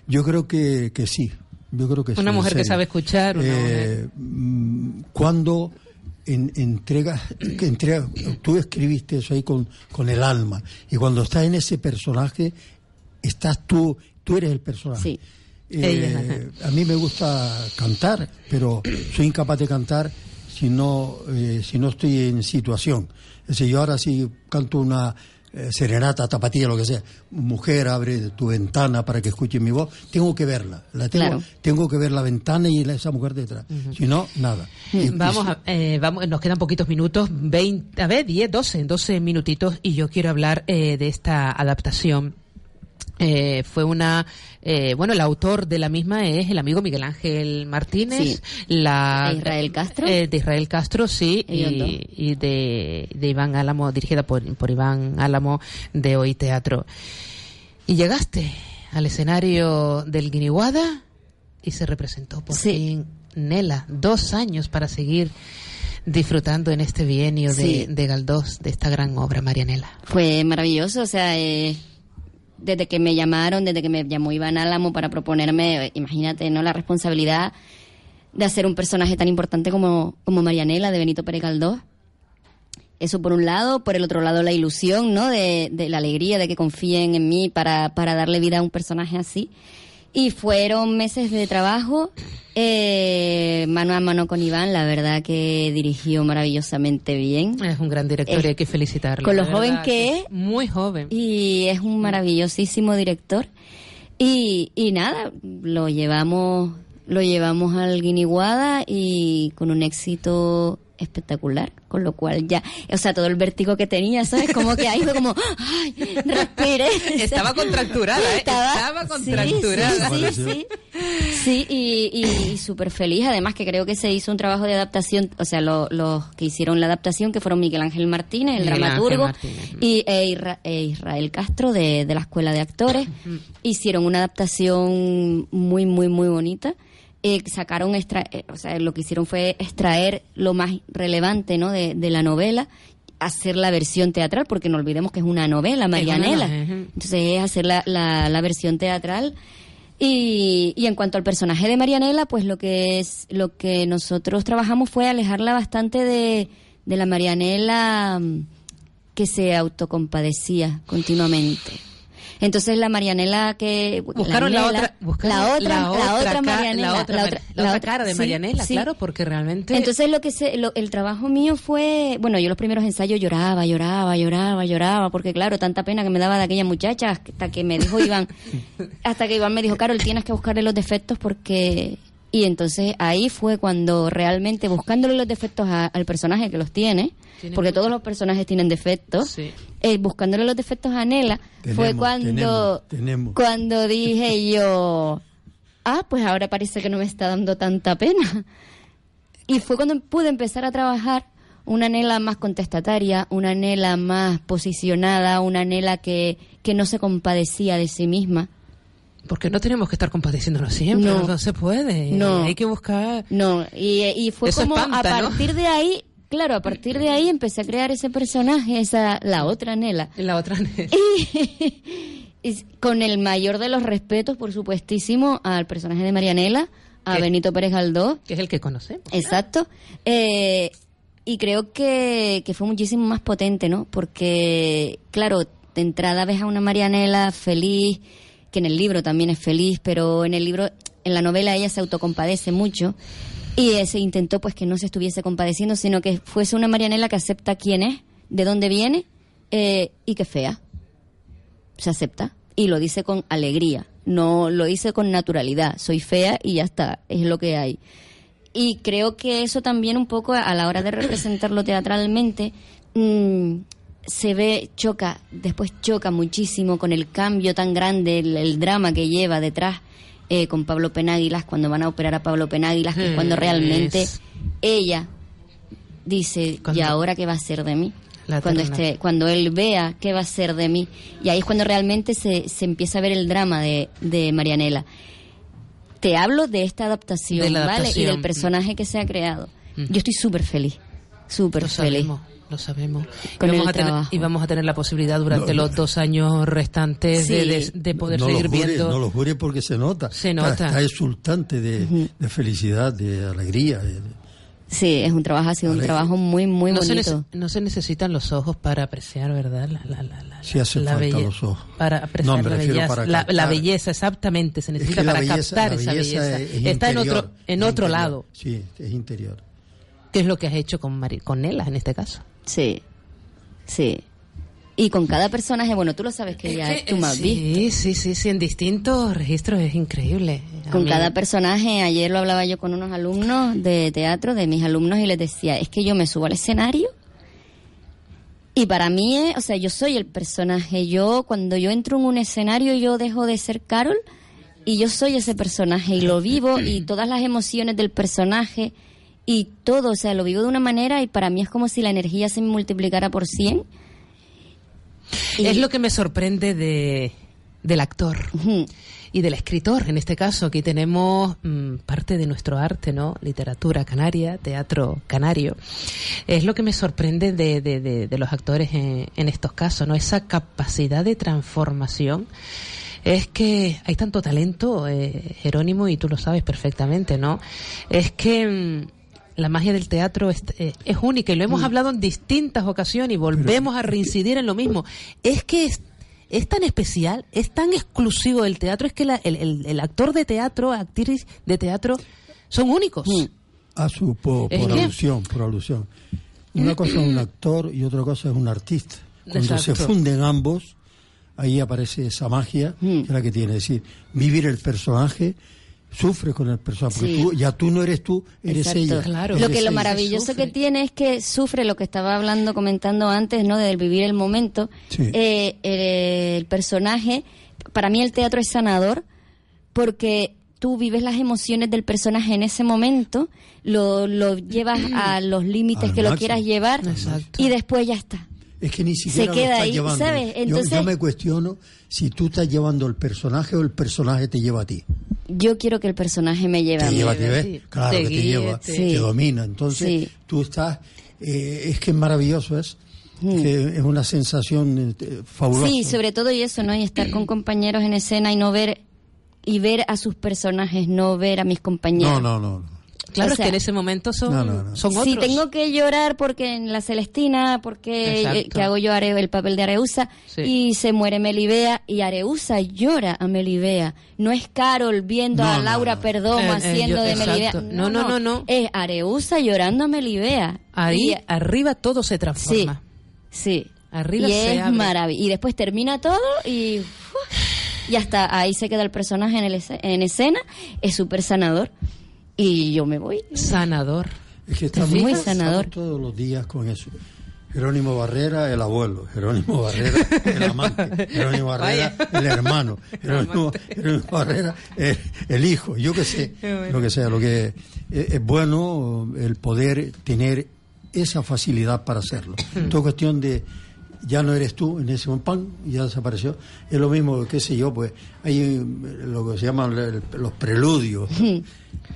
Yo creo que, que sí. Yo creo que sí, Una mujer que sabe escuchar, una Eh, mm, cuando en, entregas, que entrega, tú escribiste eso ahí con, con el alma, y cuando estás en ese personaje, estás tú, tú eres el personaje. Sí. Eh, a mí me gusta cantar, pero soy incapaz de cantar si no, eh, si no estoy en situación. Es decir, yo ahora si canto una eh, serenata, tapatilla, lo que sea, mujer abre tu ventana para que escuche mi voz, tengo que verla. La tengo, Claro. tengo que ver la ventana y la- esa mujer detrás. Si no, nada. Y- Vamos, a- eh, vamos, nos quedan poquitos minutos, 20, a ver, 10, 12, 12 minutitos y yo quiero hablar eh, de esta adaptación. Eh, fue una, eh, bueno, el autor de la misma es el amigo Miguel Ángel Martínez, Sí. la ¿De Israel Castro? eh, de Israel Castro, sí, y, y de, de Iván Álamo, dirigida por, por Iván Álamo de Hoy Teatro. Y llegaste al escenario del Guiniguada y se representó por fin Nela. Dos años para seguir disfrutando en este bienio de, Sí. de Galdós de esta gran obra, Marianela. Fue maravilloso, o sea, eh, desde que me llamaron, desde que me llamó Iván Álamo para proponerme, imagínate, ¿no? La responsabilidad de hacer un personaje tan importante como, como Marianela de Benito Pérez Galdós. Eso por un lado, por el otro lado la ilusión, ¿no? De, de la alegría de que confíen en mí para, para darle vida a un personaje así. Y fueron meses de trabajo, eh, mano a mano con Iván, la verdad que dirigió maravillosamente bien. Es un gran director y hay que felicitarlo. con lo joven verdad, que es. Muy joven. Y es un maravillosísimo director. Y, y nada, lo llevamos, lo llevamos al Guiniguada y con un éxito espectacular, con lo cual ya, o sea, todo el vértigo que tenía, ¿sabes? Como que ahí fue como, ay, respire. [laughs] Estaba contracturada, ¿eh? Estaba contracturada. Sí, sí, sí. Sí, y, y, y súper feliz. Además que creo que se hizo un trabajo de adaptación, o sea, lo- los que hicieron la adaptación, que fueron Miguel Ángel Martínez, el Miguel dramaturgo, Martínez. y e Isra- e Israel Castro de, de la Escuela de Actores. Hicieron una adaptación muy, muy, muy bonita. Eh, sacaron, extra, eh, o sea, lo que hicieron fue extraer lo más relevante, ¿no? De, de la novela, hacer la versión teatral, porque no olvidemos que es una novela, Marianela. Entonces es hacer la, la, la versión teatral. Y, y en cuanto al personaje de Marianela, pues lo que es lo que nosotros trabajamos fue alejarla bastante de, de la Marianela mm, que se autocompadecía continuamente. Entonces la Marianela que Buscaron la, otra, la otra, la otra Marianela, la otra, la Mar- otra- la la otra otra- cara de sí, Marianela, sí. claro, porque realmente Entonces lo que se, lo- el trabajo mío fue, bueno, yo los primeros ensayos lloraba, lloraba, lloraba, lloraba, porque claro, tanta pena que me daba de aquella muchacha hasta que me dijo Iván, [laughs] hasta que Iván me dijo, Carol, tienes que buscarle los defectos porque y entonces ahí fue cuando realmente buscándole los defectos a- al personaje que los tiene, Tiene porque mucho- todos los personajes tienen defectos, Sí. eh, buscándole los defectos a Nela fue cuando tenemos, tenemos. cuando dije [laughs] yo, ah, pues ahora parece que no me está dando tanta pena. Y fue cuando pude empezar a trabajar una Nela más contestataria, una Nela más posicionada, una Nela que, que no se compadecía de sí misma. porque no tenemos que estar compadeciéndonos siempre, no, No. se puede. No. Hay que buscar No, y, y fue Eso como espanta, a ¿no? partir de ahí, claro, a partir de ahí empecé a crear ese personaje, esa la otra Nela. la otra [laughs] Y con el mayor de los respetos, por supuestísimo, al personaje de Marianela, a Que- Benito Pérez Galdós. que es el que conocemos. Exacto. Eh, y creo que, que fue muchísimo más potente, ¿no? Porque, claro, de entrada ves a una Marianela feliz, que en el libro también es feliz, pero en el libro, en la novela ella se autocompadece mucho. Y eh, se intentó pues que no se estuviese compadeciendo, sino que fuese una Marianela que acepta quién es, de dónde viene eh, y que fea. Se acepta y lo dice con alegría, no lo dice con naturalidad. Soy fea y ya está, es lo que hay. Y creo que eso también un poco a la hora de representarlo teatralmente mm, se ve, choca, después choca muchísimo con el cambio tan grande, el drama que lleva detrás eh, con Pablo Penáguilas, cuando van a operar a Pablo Penáguilas, que es cuando realmente Es- ella dice, ¿y ahora qué va a ser de mí? La Cuando, esté, cuando él vea qué va a ser de mí. Y ahí es cuando realmente se, se empieza a ver el drama de, de Marianela. Te hablo de esta adaptación, De ¿vale? Y del personaje que se ha creado. Mm. Yo estoy súper feliz. Súper feliz. sabemos, lo sabemos. Con y, vamos a tener, y vamos a tener la posibilidad durante No, los dos años restantes de, Sí. de- de poder no seguir lo jure, viendo. No lo jure porque se nota. Se Está- nota. Está, exultante de, de felicidad, de alegría. de- Sí, es un trabajo, ha sido un trabajo muy, muy no, se bonito. nece- no se necesitan los ojos para apreciar, ¿verdad? La, la, la, la- Sí hace la falta los ojos. Para apreciar No, me la belleza. para la, belleza, exactamente, se Es necesita que la para belleza- captar esa belleza es- es Está en interior, otro, en es otro interior. lado. Sí, es interior. ¿Qué es lo que has hecho con, Mari- con Nela en este caso? Sí, sí. Y con cada personaje, bueno, tú lo sabes que ya tú me has visto. Sí, sí, sí, sí, en distintos registros es increíble. Con mí- cada personaje, ayer lo hablaba yo con unos alumnos de teatro, de mis alumnos, y les decía, es que yo me subo al escenario y para mí, es- o sea, yo soy el personaje. Yo, cuando yo entro en un escenario, yo dejo de ser Carol y yo soy ese personaje y lo vivo y todas las emociones del personaje y todo, o sea, lo vivo de una manera y para mí es como si la energía se me multiplicara por 100. Y- Es lo que me sorprende de, del actor y del escritor. En este caso, aquí tenemos mm, parte de nuestro arte, ¿no? Literatura canaria, teatro canario. Es lo que me sorprende de, de- de- de los actores en, en estos casos, ¿no? Esa capacidad de transformación. Es que hay tanto talento, eh, Jerónimo, y tú lo sabes perfectamente, ¿no? Es que mm, la magia del teatro es, eh, es única y lo hemos hablado en distintas ocasiones y volvemos a reincidir en lo mismo. Es que es, es tan especial, es tan exclusivo del teatro, es que la- el, el- el actor de teatro, actriz de teatro, son únicos. A su, por, por alusión, por alusión. Una cosa es un actor y otra cosa es un artista. Cuando se funden ambos, ahí aparece esa magia que es la que tiene. Es decir, vivir el personaje, sufre con el personaje, porque Sí. tú, ya tú no eres tú, eres Exacto. ella. Lo Eres que lo maravilloso que tiene es que sufre lo que estaba hablando, comentando antes, ¿no? Del vivir el momento. Sí. Eh, eh, el personaje, para mí el teatro es sanador porque tú vives las emociones del personaje en ese momento, lo, lo llevas a los límites Al que lo quieras llevar y después ya está. Es que ni siquiera queda lo estás ahí, llevando. ¿sabes? Yo- Entonces- yo, me cuestiono si tú estás llevando el personaje o el personaje te lleva a ti. Yo quiero que el personaje me lleve a Te mí. lleva a ti, ¿ves? Claro Te que te guíe, lleva, te- te Sí. domina. Entonces Sí. tú estás, eh, es que es maravilloso, es, que es una sensación eh, fabulosa. Sí, sobre todo y eso, ¿no? Y estar con compañeros en escena y no ver y ver a sus personajes, no ver a mis compañeros. No, no, no. no. Claro, O es que en ese momento son, No, no, no. son otros. Si tengo que llorar porque en la Celestina, porque Exacto. eh, que hago yo Are- el papel de Areusa Sí. y se muere Melibea y Areusa llora a Melibea. No es Carol viendo No, a Laura no. Perdomo Eh, eh, haciendo yo- de exacto. Melibea. No, no, no, no. Es Areusa llorando a Melibea. Ahí Y- arriba todo se transforma. Sí. Arriba y se es abre. maravilloso. Y después termina todo y ya está. Ahí se queda el personaje en, el en escena. Es súper sanador. Y yo me voy. Sanador. Es que Es estamos, muy estamos sanador. todos los días con eso. Jerónimo Barrera, el abuelo. Jerónimo Barrera, el amante. Jerónimo Barrera, el hermano. Jerónimo, Jerónimo Barrera, el, el hijo. Yo qué sé, bueno. lo que sea. Lo que es, es bueno el poder tener esa facilidad para hacerlo. Hmm. Todo cuestión de ya no eres tú en ese ¡pam! ya desapareció. Es lo mismo, qué sé yo, pues hay eh, lo que se llaman los preludios.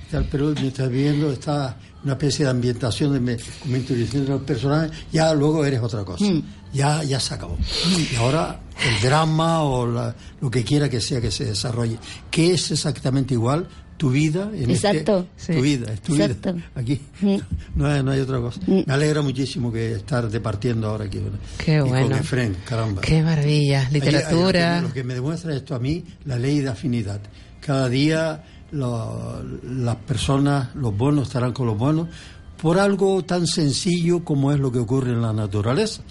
Está el preludio, mientras viviendo, está una especie de ambientación de me, como introduciendo al personaje, ya luego eres otra cosa. Mm. Ya, ya se acabó. Y ahora el drama o la- lo que quiera que sea que se desarrolle, que es exactamente igual tu vida en este- Exacto. tu vida, es tu Exacto. vida. Aquí [laughs] no hay, no hay otra cosa. Me alegra muchísimo que estar departiendo ahora aquí. Qué y bueno. Con Efren, caramba. Qué maravilla. Literatura. Lo que, lo que me demuestra esto a mí, la ley de afinidad. Cada día lo- las personas, los buenos estarán con los buenos, por algo tan sencillo como es lo que ocurre en la naturaleza.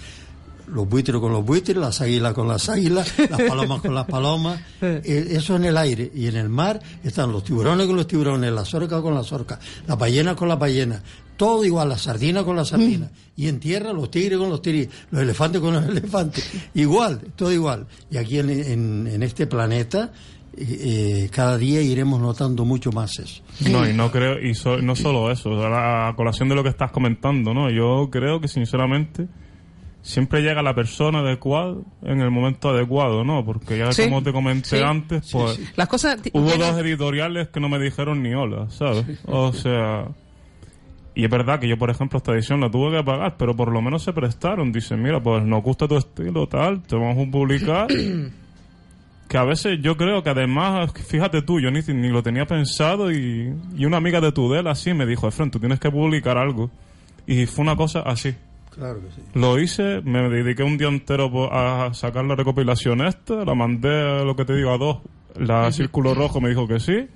Los buitres con los buitres, las águilas con las águilas, las palomas con las palomas. [laughs] Eh, eso en el aire. Y en el mar están los tiburones con los tiburones, las orcas con las orcas, las ballenas con las ballenas. Todo igual, las sardinas con las sardinas. Y en tierra los tigres con los tigres, los elefantes con los [laughs] elefantes. Igual, todo igual. Y aquí en, en- en este planeta, eh, eh, cada día iremos notando mucho más eso. No, y no creo, y so- no solo eso, o sea, a colación de lo que estás comentando, ¿no? Yo creo que sinceramente siempre llega la persona adecuada en el momento adecuado, ¿no? Porque ya Sí. como te comenté Sí. antes, pues Las cosas. hubo dos editoriales que no me dijeron ni hola, ¿sabes? O sea, y es verdad que yo, por ejemplo, esta edición la tuve que pagar, pero por lo menos se prestaron. Dicen, mira, pues nos gusta tu estilo, tal, te vamos a publicar. [coughs] que a veces yo creo que además, fíjate tú, yo ni, ni lo tenía pensado y, y una amiga de Tudela así me dijo, Efren, tú tienes que publicar algo. Y fue una cosa así. Claro que sí. Lo hice, me dediqué un día entero a sacar la recopilación esta, la mandé, lo que te digo, a dos. La Círculo Rojo me dijo que sí.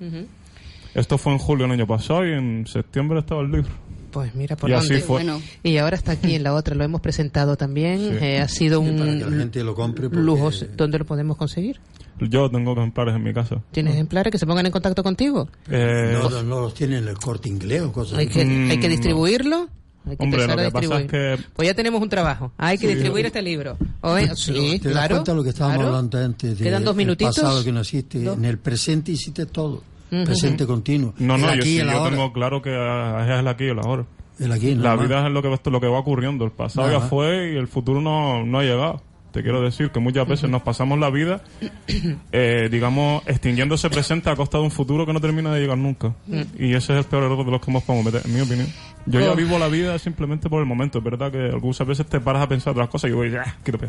Esto fue en julio del año pasado y en septiembre estaba el libro. Pues mira por Y así dónde. fue. Y ahora está aquí en la otra, lo hemos presentado también. Sí. eh, ha sido Sí, un para que la gente lo compre, porque- lujo. ¿Dónde lo podemos conseguir? Yo tengo ejemplares en mi casa. ¿Tienes ejemplares que se pongan en contacto contigo? Eh, no, no, no los tienen en el corte inglés o cosas Hay que, Mm, hay que no. distribuirlo. Hay que Hombre, empezar lo a que pasa es distribuir. que- Pues ya tenemos un trabajo. Hay que Sí. distribuir este libro. Oye, sí, ¿Te das claro. cuenta de lo que estábamos claro. hablando antes? De Quedan dos el minutitos. pasado que no existe. En el presente hiciste todo. Presente continuo. no, no, yo, aquí y sí, yo tengo claro que es el aquí y el ahora. El aquí, La más. vida es lo que, lo que va ocurriendo. El pasado ya fue y el futuro no, no ha llegado. Te quiero decir que muchas veces nos pasamos la vida, [coughs] eh, digamos, extinguiendo ese presente a costa de un futuro que no termina de llegar nunca. Mm. Y ese es el peor error de los que hemos podemos meter, en mi opinión. Yo ya Oh. vivo la vida simplemente por el momento. Es verdad que algunas veces te paras a pensar otras cosas y digo, ya, quiero pe-".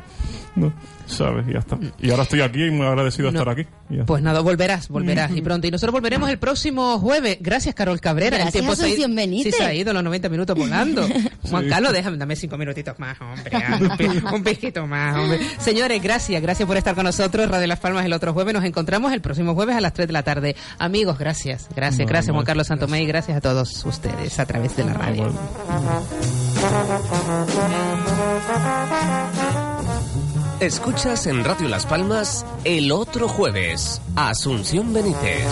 No, ¿sabes? Y ya está. Y ahora estoy aquí y muy agradecido de No. estar aquí. Pues nada, volverás, volverás y [laughs] pronto. Y nosotros volveremos el próximo jueves. Gracias, Carol Cabrera. Gracias, el tiempo se ha ido, sí, se ha ido los 90 minutos volando. [laughs] Juan Sí. Carlos, déjame, dame cinco minutitos más, hombre. [laughs] Un, un piquito más, hombre. Señores, gracias, gracias por estar con nosotros. Radio Las Palmas el otro jueves. Nos encontramos el próximo jueves a las 3 de la tarde. Amigos, gracias, gracias, No, gracias, no, Juan Carlos Santomé y gracias a todos ustedes a través de la radio. Escuchas en Radio Las Palmas el otro jueves. Asunción Benítez.